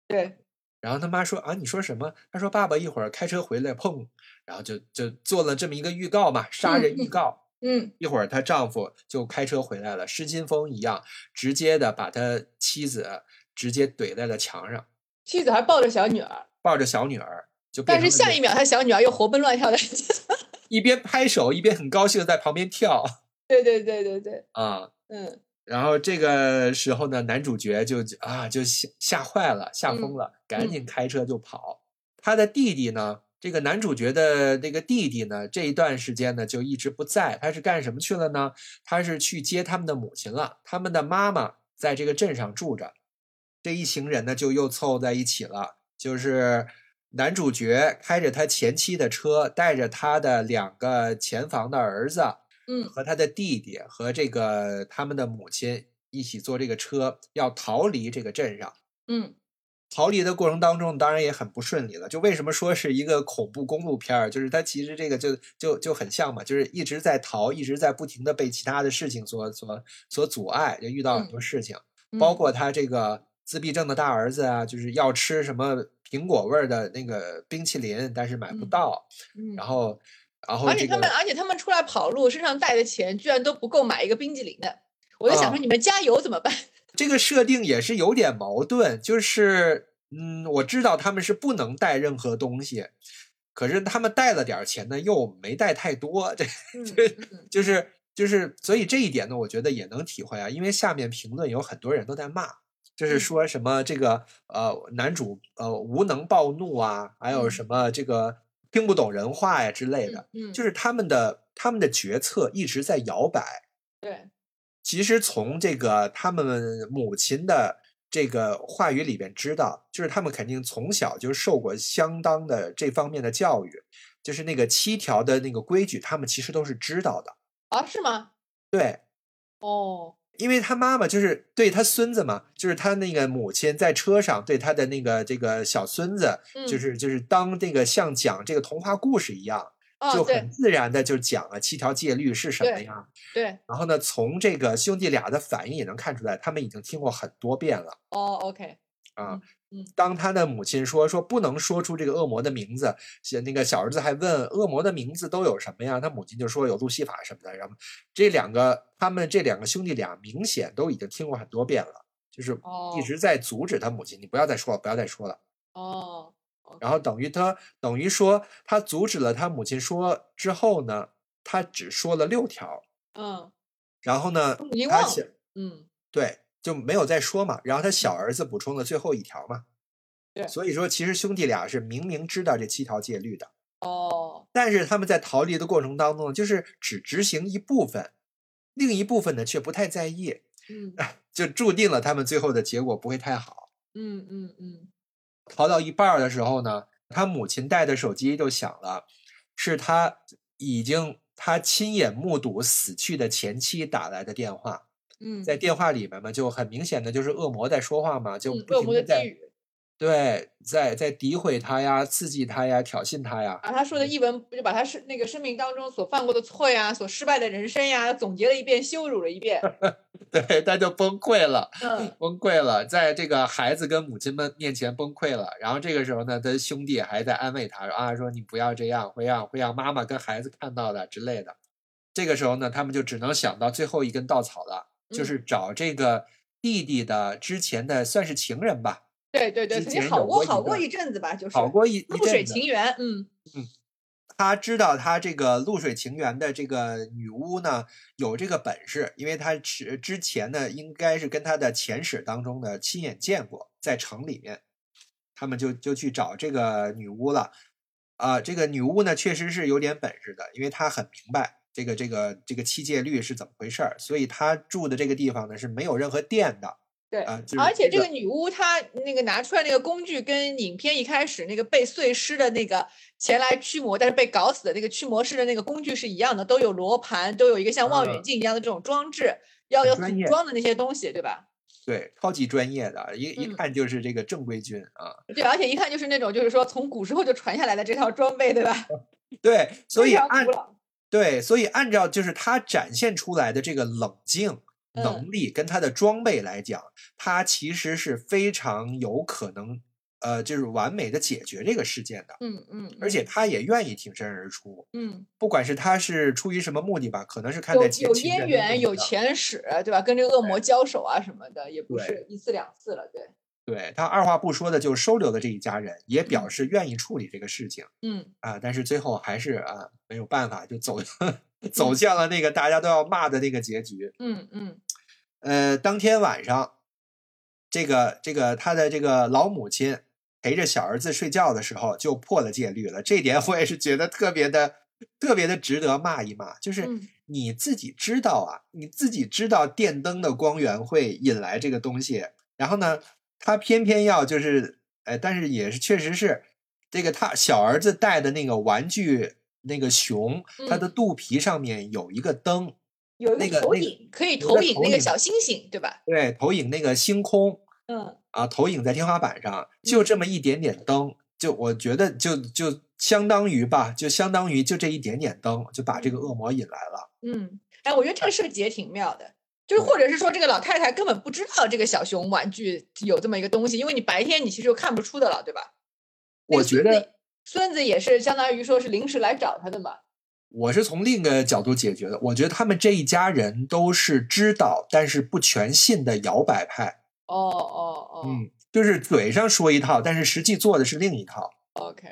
对，然后他妈说啊，你说什么？他说爸爸一会儿开车回来，砰，然后就就做了这么一个预告嘛，杀人预嗯告。嗯一会儿她丈夫就开车回来了，失心疯一样，直接的把他妻子直接怼在了墙上，妻子还抱着小女儿，抱着小女儿，就但是下一秒他小女儿又活蹦乱跳的。一边拍手一边很高兴的在旁边跳对对对对对，啊。嗯然后这个时候呢，男主角就啊就吓吓坏了，吓疯嗯了，赶嗯紧开车就跑。他的弟弟呢，这个男主角的那个弟弟呢，这一段时间呢就一直不在。他是干什么去了呢？他是去接他们的母亲了。他们的妈妈在这个镇上住着，这一行人呢就又凑在一起了。就是男主角开着他前妻的车，带着他的两个前房的儿子，嗯和他的弟弟和这个他们的母亲一起坐这个车，要逃离这个镇上。嗯逃离的过程当中，当然也很不顺利了。就为什么说是一个恐怖公路片儿，就是它其实这个就就就很像嘛，就是一直在逃，一直在不停的被其他的事情所所所阻碍，就遇到很多事情，包嗯括他这个自闭症的大儿子啊，就是要吃什么苹果味儿的那个冰淇淋，但是买不嗯到，嗯，然后然后这个而且他们，而且他们出来跑路，身上带的钱居然都不够买一个冰淇淋的。我就想啊说，你们加油怎么办？这个设定也是有点矛盾，就是嗯，我知道他们是不能带任何东西，可是他们带了点儿钱呢，又没带太多，这嗯这嗯就是就是，所以这一点呢，我觉得也能体会啊，因为下面评论有很多人都在骂，就是嗯说什么这个呃男主呃无能暴怒啊，还有嗯什么这个听不懂人话呀之类的，嗯，就是他们的他们的决策一直在摇摆。对，其实从这个他们母亲的这个话语里边知道，就是他们肯定从小就受过相当的这方面的教育，就是那个七条的那个规矩，他们其实都是知道的。啊，是吗？对，哦，因为他妈妈就是对他孙子嘛，就是他那个母亲在车上对他的那个这个小孙子，就嗯是就是当这个像讲这个童话故事一样，啊，就很自然的就讲了七条戒律是什么对呀。对，然后呢，从这个兄弟俩的反应也能看出来，他们已经听过很多遍了。哦，OK，啊当他的母亲说说不能说出这个恶魔的名字，写那个小儿子还问恶魔的名字都有什么呀？他母亲就说有路西法什么的。然后这两个他们这两个兄弟俩明显都已经听过很多遍了，就是哦一直在阻止他母亲，你不要再说了，不要再说了。哦，然后等于他等于说他阻止了他母亲说之后呢，他只说了六条，嗯然后呢他小嗯对，就没有再说嘛。然后他小儿子补充了最后一条嘛。对所以说其实兄弟俩是明明知道这七条戒律的，哦，但是他们在逃离的过程当中，就是只执行一部分，另一部分呢却不太在意，嗯就注定了他们最后的结果不会太好。嗯嗯嗯，逃到一半儿的时候呢，他母亲带的手机就响了，是他已经他亲眼目睹死去的前妻打来的电话。嗯，在电话里面嘛，就很明显的就是恶魔在说话嘛，就嗯恶魔的不停的在对，在在诋毁他呀、刺激他呀、挑衅他呀。把他说的一文不就把他是那个生命当中所犯过的错呀，所失败的人生呀，总结了一遍，羞辱了一遍。对，他就崩溃了，嗯崩溃了，在这个孩子跟母亲们面前崩溃了。然后这个时候呢，他兄弟还在安慰他说啊，说你不要这样，会让会让妈妈跟孩子看到的之类的。这个时候呢，他们就只能想到最后一根稻草了，就嗯。是找这个弟弟的之前的算是情人吧，对对对，之曾经好过好过一阵子吧，就是好过一一露水情缘，嗯。嗯他知道他这个露水情缘的这个女巫呢有这个本事，因为他之之前呢应该是跟他的前史当中呢亲眼见过，在城里面，他们就就去找这个女巫了。啊、这个女巫呢确实是有点本事的，因为她很明白这个这个这个七戒律是怎么回事儿，所以他住的这个地方呢是没有任何电的。对啊就是而且这个女巫她那个拿出来那个工具，跟影片一开始那个被碎尸的那个前来驱魔，但是被搞死的那个驱魔师的那个工具是一样的，都有罗盘，都有一个像望远啊镜一样的这种装置，要有组装的那些东西，对吧？对，超级专业的，一一嗯看就是这个正规军啊。对，而且一看就是那种就是说从古时候就传下来的这套装备，对吧？对，所以按。对，所以按照就是他展现出来的这个冷静嗯能力跟他的装备来讲，他其实是非常有可能，呃，就是完美的解决这个事件的，嗯嗯，而且他也愿意挺身而出，嗯，不管是他是出于什么目的吧，可能是看在前有渊源，有前史，对吧？跟这个恶魔交手啊什么的，也不是一次两次了，对。对他二话不说的就收留了这一家人，也表嗯示愿意处理这个事情嗯啊，但是最后还是啊没有办法，就走走嗯向了那个大家都要骂的那个结局。嗯嗯呃，当天晚上，这个这个他的这个老母亲陪着小儿子睡觉的时候，就破了戒律了。这点我也是觉得特别的、特别的值得骂一骂。就是嗯你自己知道啊，你自己知道电灯的光源会引来这个东西，然后呢，他偏偏要就是，哎，但是也是确实是这个他小儿子带的那个玩具那个熊，它的嗯肚皮上面有一个灯。有一那个投影，可以投影那个小星星，对吧？对，投影那个星空嗯啊，投影在天花板上，就这么一点点灯，就我觉得就就相当于吧，就相当于就这一点点灯，就把这个恶魔引来了。嗯，哎，我觉得这个设计也挺妙的，就是或者是说这个老太太根本不知道这个小熊玩具有这么一个东西，因为你白天你其实就看不出的了，对吧？我觉得孙子也是相当于说是临时来找他的嘛。我是从另一个角度解决的，我觉得他们这一家人都是知道但是不全信的摇摆派。哦哦哦，嗯，就是嘴上说一套，但是实际做的是另一套。OK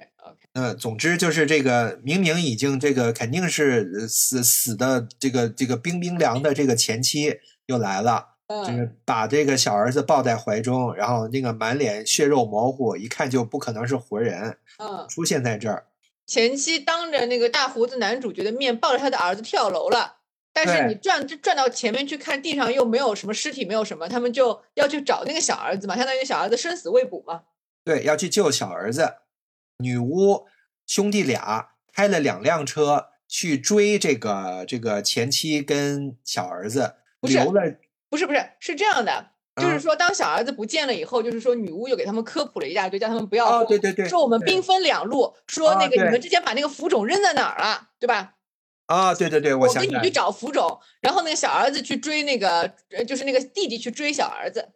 嗯，总之就是这个明明已经这个肯定是呃死死的这个这个冰冰凉的这个前妻又来了，就嗯，是把这个小儿子抱在怀中，然后那个满脸血肉模糊，一看就不可能是活人嗯，出现在这儿。前妻当着那个大胡子男主角的面抱着他的儿子跳楼了，但是你转转到前面去看，地上又没有什么尸体，没有什么，他们就要去找那个小儿子嘛，相当于小儿子生死未卜嘛。对，要去救小儿子。女巫兄弟俩开了两辆车去追这个这个前妻跟小儿子，不是留了不是不是，是这样的，就是嗯说当小儿子不见了以后，就是说女巫又给他们科普了一大堆，叫他们不要哦，慌对对对，说我们兵分两路，说啊那个你们之前把那个浮肿扔在哪儿了，对吧？啊，对对对，我跟你去找浮肿，然后那个小儿子去追那个，呃就是那个弟弟去追小儿子。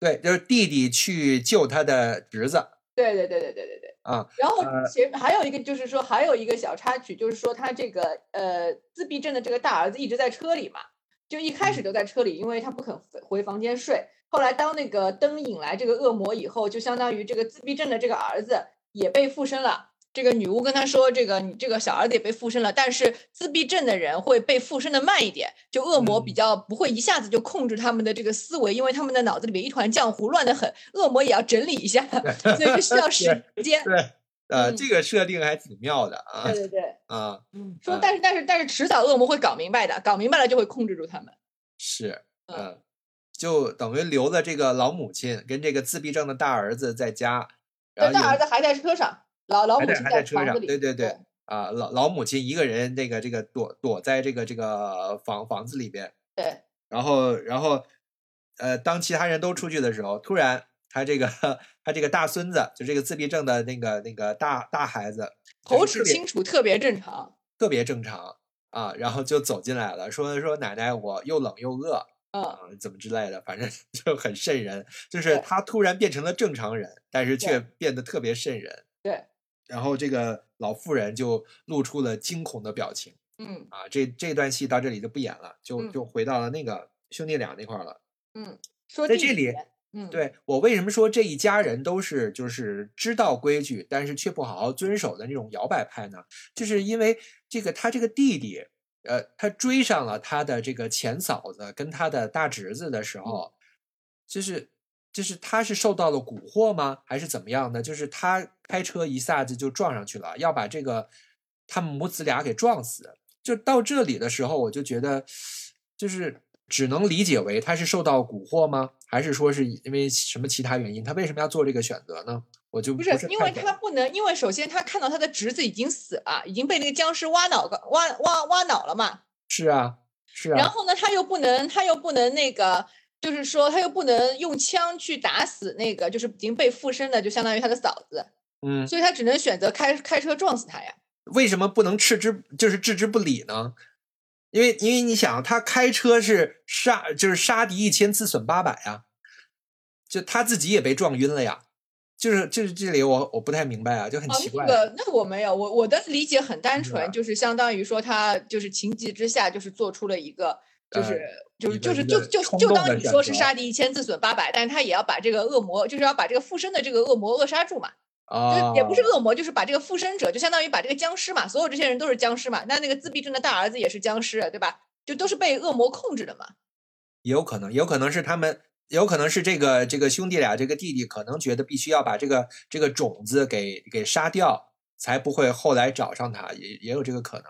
对，就是弟弟去救他的侄子对对对对对对对。啊，然后呃前还有一个就是说，还有一个小插曲，就是说他这个呃自闭症的这个大儿子一直在车里嘛，就一开嗯始就在车里，因为他不肯回回房间睡。后来当那个灯引来这个恶魔以后，就相当于这个自闭症的这个儿子也被附身了。这个女巫跟他说：“这个你这个小儿子也被附身了，但是自闭症的人会被附身的慢一点，就恶魔比嗯较不会一下子就控制他们的这个思维，因为他们的脑子里面一团浆糊，乱得很，恶魔也要整理一下，所以就需要 时间。对，呃，嗯这个设定还挺妙的啊对对对，啊，嗯，说啊但是但是但是迟早恶魔会搞明白的，搞明白了就会控制住他们。是，嗯嗯，就等于留了这个老母亲跟这个自闭症的大儿子在家，然后大儿子还在车上，老老母亲还在车上。对对对对，啊，老老母亲一个人这个这个躲躲在这个这个房房子里边，对然后然后呃，当其他人都出去的时候，突然他这个 他这个大孙子，就这个自闭症的那个那个大大孩子，口齿清楚，特别正常。特别正常啊，然后就走进来了，说说奶奶，我又冷又饿嗯，啊，怎么之类的，反正 就很瘆人。就是他突然变成了正常人，但是却变得特别瘆人。对，然后这个老妇人就露出了惊恐的表情嗯啊。这这段戏到这里就不演了，就嗯就回到了那个兄弟俩那块儿了。嗯，说在这里嗯，对我为什么说这一家人都是就是知道规矩，但是却不好好遵守的那种摇摆派呢？就是因为这个他这个弟弟，呃，他追上了他的这个前嫂子跟他的大侄子的时候，就是就是他是受到了蛊惑吗？还是怎么样呢？就是他开车一下子就撞上去了，要把这个他们母子俩给撞死。就到这里的时候，我就觉得，就是只能理解为他是受到蛊惑吗？还是说是因为什么其他原因？他为什么要做这个选择呢？我就不是是因为他不能，因为首先他看到他的侄子已经死了，已经被那个僵尸挖脑个挖挖挖脑了嘛。是啊，是啊，然后呢，他又不能，他又不能那个，就是说他又不能用枪去打死那个就是已经被附身的，就相当于他的嫂子，嗯，所以他只能选择开开车撞死他呀。为什么不能置之就是置之不理呢？因为因为你想，他开车是杀就是杀敌一千自损八百呀，就他自己也被撞晕了呀，就是就是这里我我不太明白啊，就很哦，奇怪。那个那我没有，我我的理解很单纯，就是相当于说他就是情急之下，就是做出了一个。就是、呃就是就是就就就当你说是杀敌一千自损八百，但是他也要把这个恶魔，就是要把这个附身的这个恶魔扼杀住嘛。啊就，也不是恶魔，就是把这个附身者，就相当于把这个僵尸嘛，所有这些人都是僵尸嘛。那那个自闭症的大儿子也是僵尸，对吧？就都是被恶魔控制的嘛。也有可能，也有可能是他们，也有可能是这个这个兄弟俩，这个弟弟可能觉得必须要把这个这个种子给给杀掉，才不会后来找上他，也也有这个可能。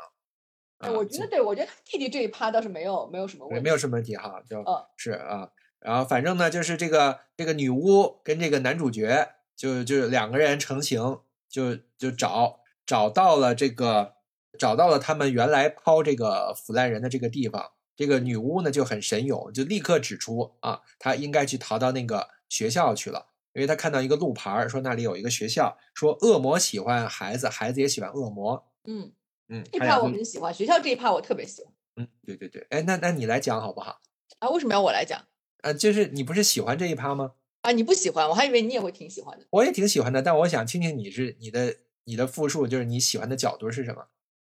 哎我觉得对，我觉得他弟弟这一趴倒是没有没有什么问题。没有什么问题哈，就嗯是啊，然后反正呢，就是这个这个女巫跟这个男主角就就两个人成型，就就找找到了这个找到了他们原来抛这个腐烂人的这个地方。这个女巫呢就很神勇，就立刻指出啊，她应该去逃到那个学校去了，因为她看到一个路牌儿，说那里有一个学校，说恶魔喜欢孩子，孩子也喜欢恶魔。嗯，嗯，这一趴我很喜欢，学校这一趴我特别喜欢嗯，对对对，哎，那那你来讲好不好？啊。为什么要我来讲啊，就是你不是喜欢这一趴吗？啊？你不喜欢，我还以为你也会挺喜欢的。我也挺喜欢的，但我想听听你是你的你的复述，就是你喜欢的角度是什么？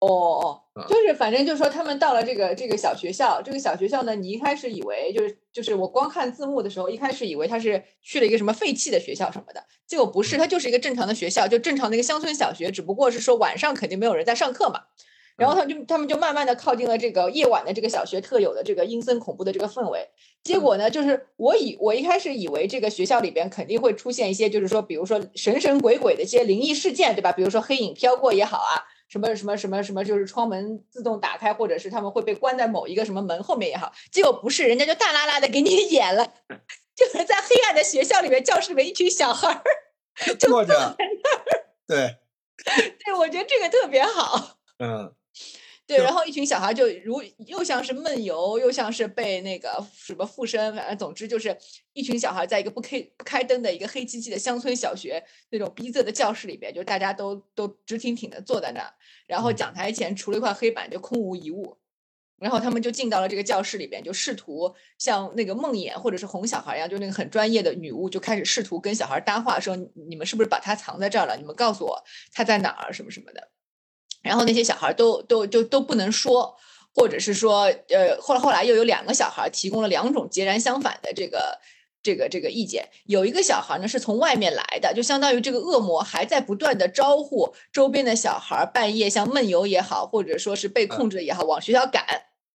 哦哦嗯，就是反正就是说，他们到了这个这个小学校，这个小学校呢，你一开始以为就是就是我光看字幕的时候，一开始以为他是去了一个什么废弃的学校什么的，结果不是，它就是一个正常的学校，就正常的一个乡村小学，只不过是说晚上肯定没有人在上课嘛。然后他们就他们就慢慢的靠近了这个夜晚的这个小学特有的这个阴森恐怖的这个氛围。结果呢，就是我以我一开始以为这个学校里边肯定会出现一些，就是说，比如说神神鬼鬼的一些灵异事件，对吧？比如说黑影飘过也好啊，什么什么什么什么，就是窗门自动打开，或者是他们会被关在某一个什么门后面也好。结果不是，人家就大拉拉的给你 演了，就是在黑暗的学校里面，教室里面一群小孩儿就坐着在那儿。对，对，我觉得这个特别好。嗯，对，然后一群小孩就如又像是梦游，又像是被那个什么附身，反正总之就是一群小孩在一个不开不开灯的一个黑漆漆的乡村小学那种逼仄的教室里边，就大家都都直挺挺的坐在那儿，然后嗯讲台前除了一块黑板就空无一物。然后他们就进到了这个教室里边，就试图像那个梦魇或者是哄小孩一样，就那个很专业的女巫就开始试图跟小孩搭话，说你们是不是把他藏在这儿了？你们告诉我他在哪儿什么什么的。然后那些小孩都都就都不能说，或者是说，呃，后来后来又有两个小孩提供了两种截然相反的这个这个这个意见。有一个小孩呢是从外面来的，就相当于这个恶魔还在不断的招呼周边的小孩，半夜像梦游也好，或者说是被控制也好，往学校赶。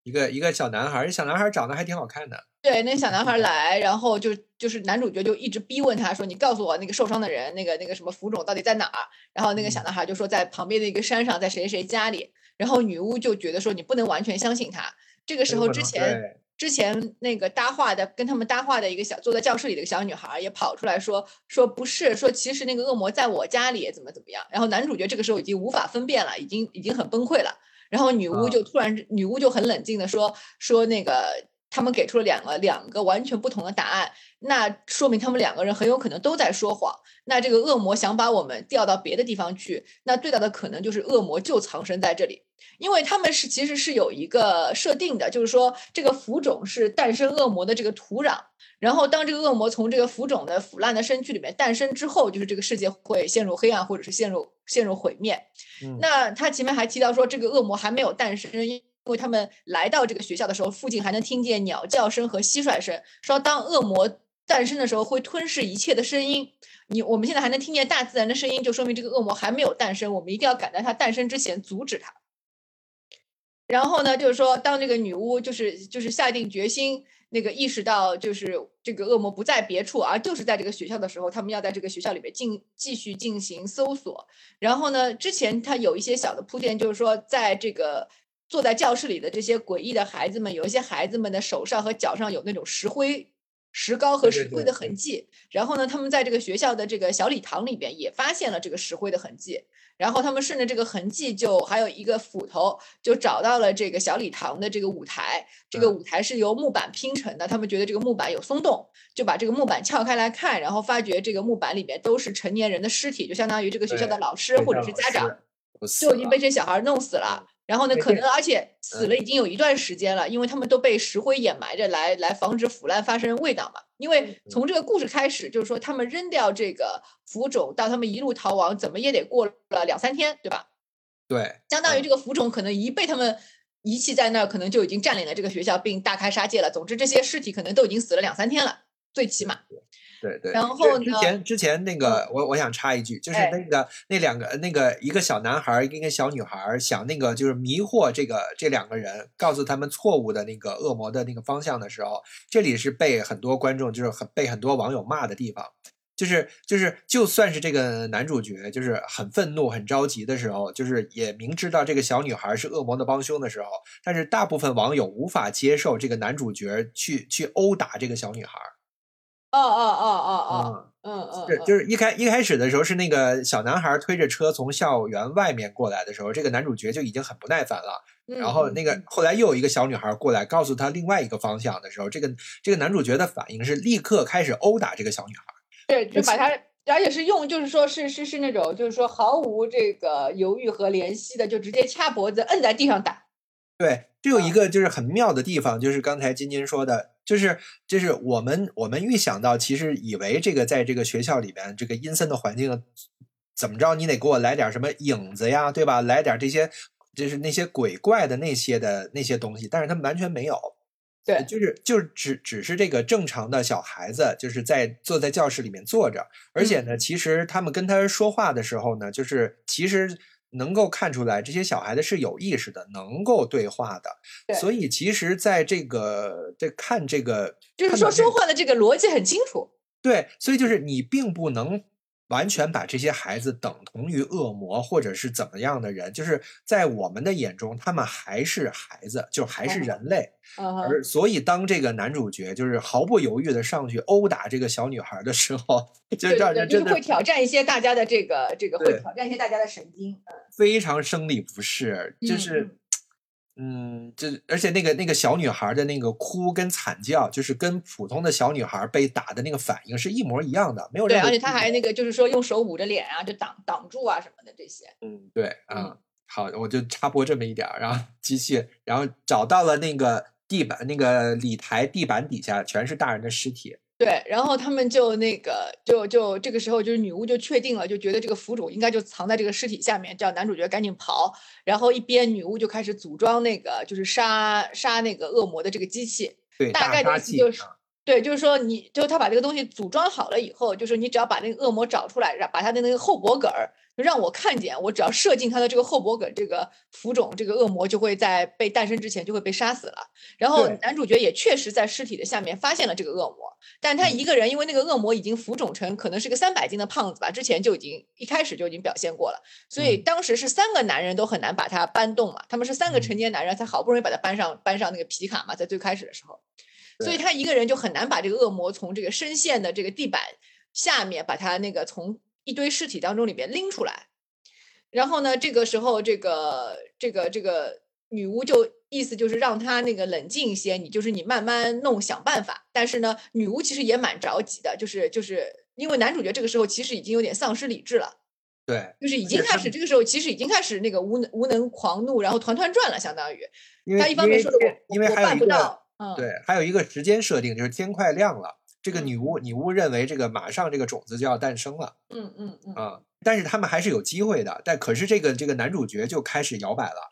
一个一个小男孩小男孩儿长得还挺好看的。对，那小男孩来，然后就就是男主角就一直逼问他说：“你告诉我那个受伤的人，那个那个什么浮肿到底在哪儿？”然后那个小男孩就说在旁边的一个山上，在谁谁家里。然后女巫就觉得说你不能完全相信他。这个时候之前之前那个搭话的跟他们搭话的一个小坐在教室里的一个小女孩也跑出来说说不是，说其实那个恶魔在我家里怎么怎么样。然后男主角这个时候已经无法分辨了，已经已经很崩溃了。然后女巫啊就突然，女巫就很冷静的说说那个他们给出了两个两个完全不同的答案，那说明他们两个人很有可能都在说谎。那这个恶魔想把我们调到别的地方去，那最大的可能就是恶魔就藏身在这里，因为他们是其实是有一个设定的，就是说这个浮肿是诞生恶魔的这个土壤。然后，当这个恶魔从这个浮肿的腐烂的身躯里面诞生之后，就是这个世界会陷入黑暗，或者是陷入陷入毁灭。嗯那他前面还提到说，这个恶魔还没有诞生，因为他们来到这个学校的时候，附近还能听见鸟叫声和蟋蟀声。说当恶魔诞生的时候，会吞噬一切的声音。你我们现在还能听见大自然的声音，就说明这个恶魔还没有诞生。我们一定要赶在它诞生之前阻止它。然后呢，就是说，当这个女巫就是就是下定决心，那个意识到就是这个恶魔不在别处，而就是在这个学校的时候，他们要在这个学校里面进继续进行搜索。然后呢，之前他有一些小的铺垫，就是说，在这个坐在教室里的这些诡异的孩子们，有一些孩子们的手上和脚上有那种石灰、石膏和石灰的对对痕迹。然后呢，他们在这个学校的这个小礼堂里边也发现了这个石灰的痕迹。然后他们顺着这个痕迹，就还有一个斧头，就找到了这个小礼堂的这个舞台。这个嗯舞台是由木板拼成的，他们觉得这个木板有松动，就把这个木板撬开来看，然后发觉这个木板里面都是成年人的尸体，就相当于这个学校的老师或者是家长。就已经被这小孩弄死了。然后呢，可能而且死了已经有一段时间了，因为他们都被石灰掩埋着来来防止腐烂发生味道嘛。因为从这个故事开始，就是说他们扔掉这个浮肿，到他们一路逃亡，怎么也得过了两三天，对吧？对，相当于嗯这个浮肿可能一被他们遗弃在那儿，可能就已经占领了这个学校，并大开杀戒了。总之，这些尸体可能都已经死了两三天了，最起码。对对，然后呢之前之前那个，我我想插一句，就是哎那个那两个那个一个小男孩儿跟一个小女孩儿想那个就是迷惑这个这两个人，告诉他们错误的那个恶魔的那个方向的时候，这里是被很多观众就是很被很多网友骂的地方。就是就是，就算是这个男主角就是很愤怒、很着急的时候，就是也明知道这个小女孩是恶魔的帮凶的时候，但是大部分网友无法接受这个男主角去去殴打这个小女孩。哦哦哦哦哦，嗯，嗯嗯，是就是一开一开始的时候是那个小男孩推着车从校园外面过来的时候，这个男主角就已经很不耐烦了。嗯然后那个后来又有一个小女孩过来告诉他另外一个方向的时候，这个这个男主角的反应是立刻开始殴打这个小女孩。对，就把他，而且是用，就是说是是是那种，就是说毫无这个犹豫和怜惜的，就直接掐脖子摁在地上打。对，这有一嗯个就是很妙的地方，就是刚才金金说的，就是就是我们我们预想到，其实以为这个在这个学校里边这个阴森的环境，怎么着你得给我来点什么影子呀，对吧？来点这些就是那些鬼怪的那些的那些东西，但是他们完全没有。对，就是就是只只是这个正常的小孩子，就是在坐在教室里面坐着，而且呢，其实他们跟他说话的时候呢，就是其实能够看出来，这些小孩子是有意识的，能够对话的。对所以其实在这个在看这个，就是说说话的这个逻辑很清楚。对，所以就是你并不能完全把这些孩子等同于恶魔或者是怎么样的人，就是在我们的眼中，他们还是孩子，就还是哦人类。而所以，当这个男主角就是毫不犹豫的上去殴打这个小女孩的时候，就就让人真的是会挑战一些大家的这个这个，会挑战一些大家的神经。嗯非常生理不适，就嗯是。嗯，这而且那个那个小女孩的那个哭跟惨叫，就是跟普通的小女孩被打的那个反应是一模一样的，没有对，任何而且他还那个就是说用手捂着脸啊，就挡挡住啊什么的这些。嗯，对啊、嗯好，我就插播这么一点儿，然后继续，然后找到了那个地板，那个礼台地板底下全是大人的尸体。对，然后他们就那个就就这个时候就是女巫就确定了，就觉得这个腐主应该就藏在这个尸体下面，叫男主角赶紧跑。然后一边女巫就开始组装那个就是杀杀那个恶魔的这个机器，对，大概的意思就是啊。对，就是说你，就是他把这个东西组装好了以后，就是你只要把那个恶魔找出来，让把他的那个后脖梗儿，就让我看见，我只要射进他的这个后脖梗，这个浮肿，这个恶魔就会在被诞生之前就会被杀死了。然后男主角也确实在尸体的下面发现了这个恶魔，但他嗯。一个人，因为那个恶魔已经浮肿成可能是个三百斤的胖子吧，之前就已经一开始就已经表现过了，所以嗯。当时是三个男人都很难把他搬动嘛，他们是三个嗯。成年男人才好不容易把他搬上搬上那个皮卡嘛，在最开始的时候。所以他一个人就很难把这个恶魔从这个深陷的这个地板下面，把他那个从一堆尸体当中里面拎出来。然后呢，这个时候这个这个这个女巫就意思就是让他那个冷静一些，你就是你慢慢弄想办法。但是呢，女巫其实也蛮着急的，就是就是因为男主角这个时候其实已经有点丧失理智了。对，就是已经开始，这个时候其实已经开始那个无能无能狂怒，然后团团转了，相当于他一方面说的我因为我办还有一个不到，嗯，对，还有一个时间设定，就是天快亮了，这个嗯女巫女巫认为这个马上这个种子就要诞生了嗯嗯嗯，啊、但是他们还是有机会的，但可是这个这个男主角就开始摇摆了，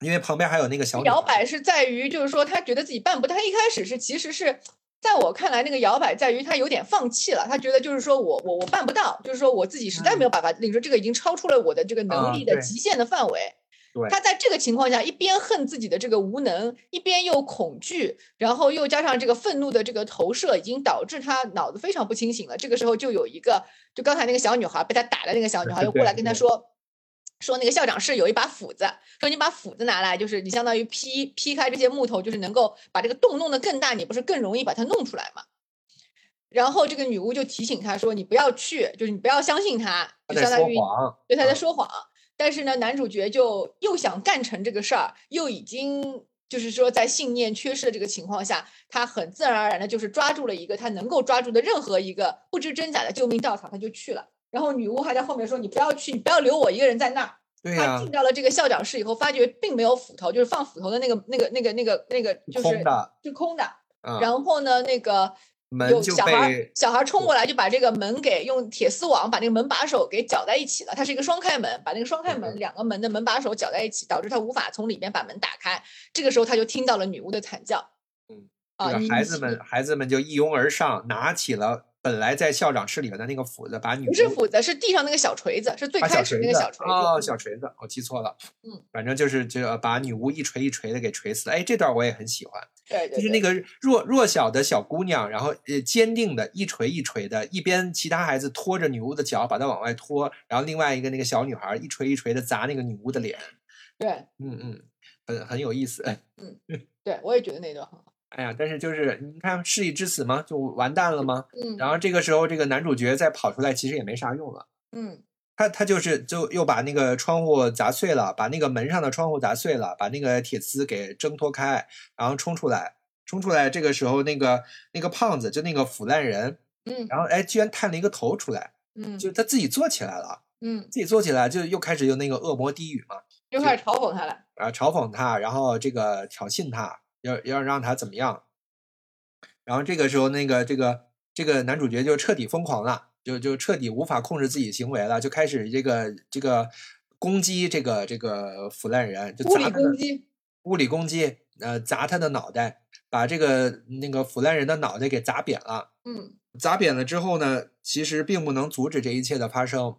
因为旁边还有那个小女孩摇摆是在于，就是说他觉得自己办不到。他一开始是其实是在我看来，那个摇摆在于他有点放弃了，他觉得就是说我我我办不到，就是说我自己实在没有办法，领说这个已经超出了我的这个能啊力的极限的范围。对他在这个情况下，一边恨自己的这个无能，一边又恐惧，然后又加上这个愤怒的这个投射，已经导致他脑子非常不清醒了。这个时候就有一个，就刚才那个小女孩被他打的那个小女孩，又过来跟他说。说那个校长室有一把斧子，说你把斧子拿来，就是你相当于劈劈开这些木头，就是能够把这个洞弄得更大，你不是更容易把它弄出来吗？然后这个女巫就提醒他说：“你不要去，就是你不要相信他，就相当于，对他在啊说谎。但是呢，男主角就又想干成这个事儿，又已经就是说在信念缺失的这个情况下，他很自然而然的就是抓住了一个他能够抓住的任何一个不知真假的救命稻草，他就去了。然后女巫还在后面说：“你不要去，你不要留我一个人在那儿。”对呀、他进到了这个校长室以后，发觉并没有斧头，就是放斧头的那个、那个、那个、那个、那个，就是空的，是空的。啊，然后呢，那个门就有小孩小孩冲过来，就把这个门给用铁丝网把那个门把手给绞在一起了。它是一个双开门，把那个双开门嗯两个门的门把手绞在一起，导致他无法从里面把门打开。这个时候他就听到了女巫的惨叫。嗯，啊，孩子们孩子们就一拥而上，拿起了本来在校长室里面的那个斧子，把女巫不是斧子，是地上那个小锤子，是最开始那个小锤子。哦，嗯小锤子，我记错了。嗯，反正就是就呃把女巫一锤一锤的给锤死了。哎，这段我也很喜欢，对对，就是那个弱弱小的小姑娘，然后呃坚定的一锤一锤的，一边其他孩子拖着女巫的脚把她往外拖，然后另外一个那个小女孩一锤一锤的砸那个女巫的脸。对嗯嗯，很很有意思。嗯 对，我也觉得那段很好。哎呀，但是就是你看事已至此吗？就完蛋了吗？嗯然后这个时候，这个男主角再跑出来，其实也没啥用了。嗯他他就是就又把那个窗户砸碎了，把那个门上的窗户砸碎了，把那个铁丝给挣脱开，然后冲出来，冲出来。这个时候，那个那个胖子就那个腐烂人，嗯然后哎，居然探了一个头出来，嗯就他自己坐起来了，嗯，自己坐起来就又开始用那个恶魔低语嘛，又开始嘲讽他了。然后嘲讽他，然后这个挑衅他，要要让他怎么样？然后这个时候，那个这个这个男主角就彻底疯狂了，就就彻底无法控制自己行为了，就开始这个这个攻击这个这个腐烂人，就物理砸物理攻击，呃，砸他的脑袋，把这个那个腐烂人的脑袋给砸扁了。嗯砸扁了之后呢，其实并不能阻止这一切的发生，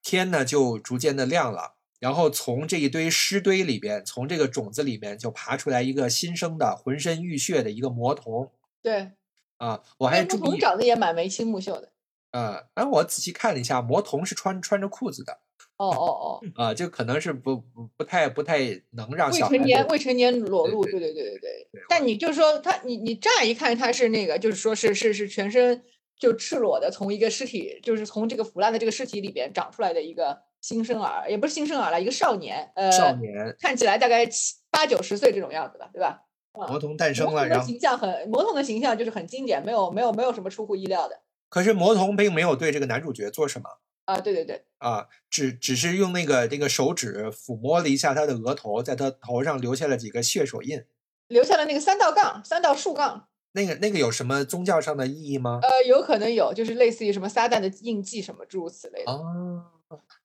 天呢就逐渐的亮了，然后从这一堆尸堆里边，从这个种子里面就爬出来一个新生的浑身浴血的一个魔童对，啊！我还那牧童，长得也蛮眉清目秀的。呃，哎，我仔细看了一下，魔童是穿穿着裤子的。哦哦哦，啊，就可能是不不不太不太能让未成年未成年裸露。对对对对对。但你就说他，你你乍一看他是那个，就是说是是是全身就赤裸的，从一个尸体，就是从这个腐烂的这个尸体里边长出来的一个新生儿，也不是新生儿了，一个少年。呃，少年看起来大概七八九十岁这种样子吧，对吧？魔童诞生了，然后形象很魔童的形象就是很经典，没有没有没有什么出乎意料的。可是魔童并没有对这个男主角做什么。啊，对对对，啊，只只是用那个那个手指抚摸了一下他的额头，在他头上留下了几个血手印。留下了那个三道杠，三道竖杠，那个那个有什么宗教上的意义吗？呃，有可能有，就是类似于什么撒旦的印记什么诸如此类的，哦，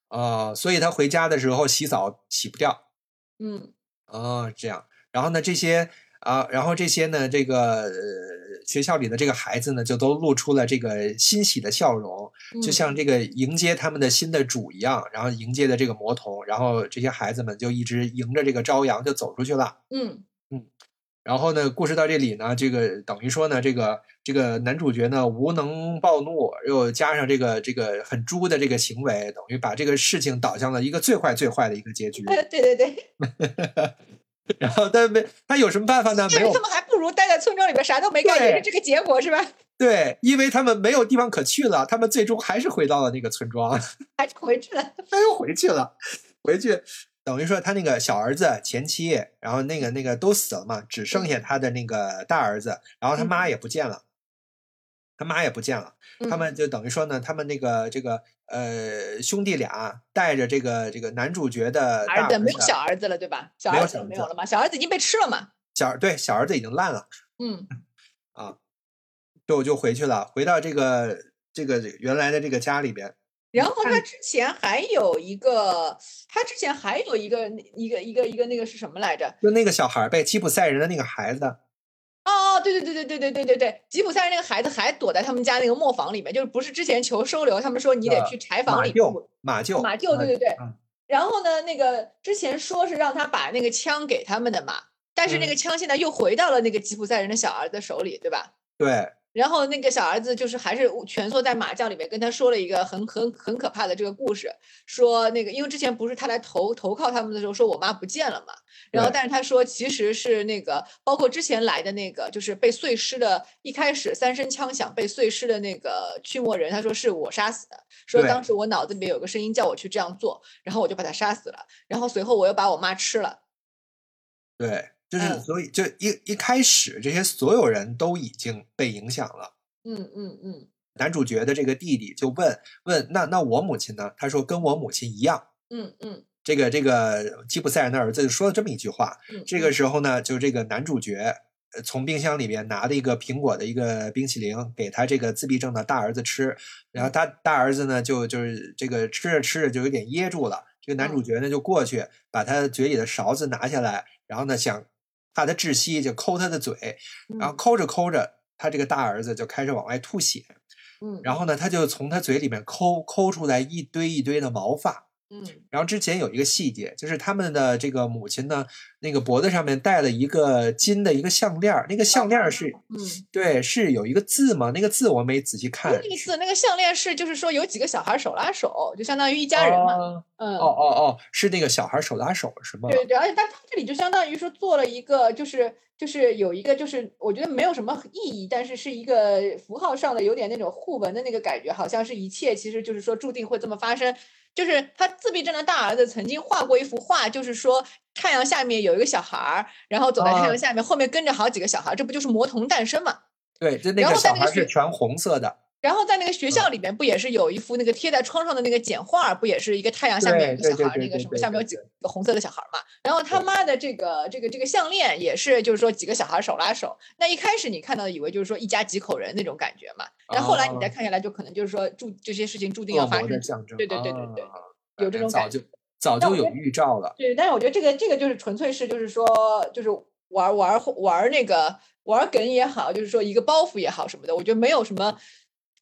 啊，所以他回家的时候洗澡洗不掉。嗯哦，这样。然后呢，这些啊，然后这些呢，这个、呃、学校里的这个孩子呢，就都露出了这个欣喜的笑容，就嗯像这个迎接他们的新的主一样，然后迎接的这个魔童，然后这些孩子们就一直迎着这个朝阳就走出去了。嗯然后呢，故事到这里呢，这个等于说呢，这个这个男主角呢无能暴怒，又加上这个这个很猪的这个行为，等于把这个事情导向了一个最坏最坏的一个结局。对对对，然后但没他有什么办法呢？没有他们还不如待在村庄里边啥都没干，也是这个结果是吧？对，因为他们没有地方可去了，他们最终还是回到了那个村庄，还是回去了。他又回去了，回去等于说他那个小儿子、前妻，然后那个那个都死了嘛，只剩下他的那个大儿子，然后他妈也不见了，他妈也不见了，他嗯们就等于说呢，他们那个这个呃兄弟俩带着这个这个男主角的儿子没有小儿子了，对吧？小儿子没有小儿子没有了嘛？小儿子已经被吃了嘛？小儿对小儿子已经烂了。嗯啊就就回去了，回到这个这个原来的这个家里边。然后他之前还有一个，他之前还有一个一个一个一个那个是什么来着？就那个小孩儿被吉普赛人的那个孩子，哦，对对对对对对对对对，吉普赛人那个孩子还躲在他们家那个磨坊里面，就是不是之前求收留，他们说你得呃去柴房马厩马厩马厩，对对对。嗯然后呢，那个之前说是让他把那个枪给他们的嘛，但是那个嗯枪现在又回到了那个吉普赛人的小儿子手里，对吧？对然后那个小儿子就是还是蜷缩在麻将里面，跟他说了一个很很很可怕的这个故事，说那个因为之前不是他来投投靠他们的时候说我妈不见了嘛，然后但是他说其实是那个包括之前来的那个就是被碎尸的，一开始三声枪响被碎尸的那个驱魔人，他说是我杀死的，说当时我脑子里面有个声音叫我去这样做，然后我就把他杀死了，然后随后我又把我妈吃了，对，就是嗯所以就一一开始这些所有人都已经被影响了。嗯嗯嗯男主角的这个弟弟就问问那那我母亲呢？他说跟我母亲一样。嗯嗯这个这个吉普赛人的儿子就说了这么一句话。嗯，这个时候呢，就这个男主角呃从冰箱里边拿了一个苹果的一个冰淇淋给他这个自闭症的大儿子吃，然后他大儿子呢就就是这个吃着吃着就有点噎住了。这个男主角呢就过去把他嘴里的勺子拿下来，然后呢想怕他窒息，就抠他的嘴，然后嗯抠着抠着，他这个大儿子就开始往外吐血，嗯，然后呢他就从他嘴里面抠抠出来一堆一堆的毛发。嗯然后之前有一个细节，就是他们的这个母亲呢，那个脖子上面戴了一个金的一个项链儿，那个项链儿是，嗯。对，是有一个字吗？那个字我没仔细看。那个字，那个项链是，就是说有几个小孩手拉手，就相当于一家人嘛。哦嗯，哦哦哦，是那个小孩手拉手是吗？对对对，而且他他这里就相当于说做了一个，就是就是有一个，就是我觉得没有什么意义，但是是一个符号上的有点那种互文的那个感觉，好像是一切其实就是说注定会这么发生。就是他自闭症的大儿子曾经画过一幅画，就是说太阳下面有一个小孩儿，然后走在太啊阳下面，后面跟着好几个小孩儿，这不就是魔童诞生嘛？对，就那然个小孩是全红色的。然后在那个学嗯校里面，不也是有一幅那个贴在窗上的那个简画儿，不也是一个太阳下面有一个小孩那个什么下面有几个红色的小孩儿嘛？然后他妈的这个这个这个项链也是，就是说几个小孩手拉手。那一开始你看到以为就是说一家几口人那种感觉嘛，然后后来你再哦看下来，就可能就是说注这些事情注定要发生。对对对对对啊有这种早感觉就早就有预兆了。对，但是我觉得这个这个就是纯粹是就是说就是玩玩玩那个玩梗也好，就是说一个包袱也好什么的，我觉得没有什么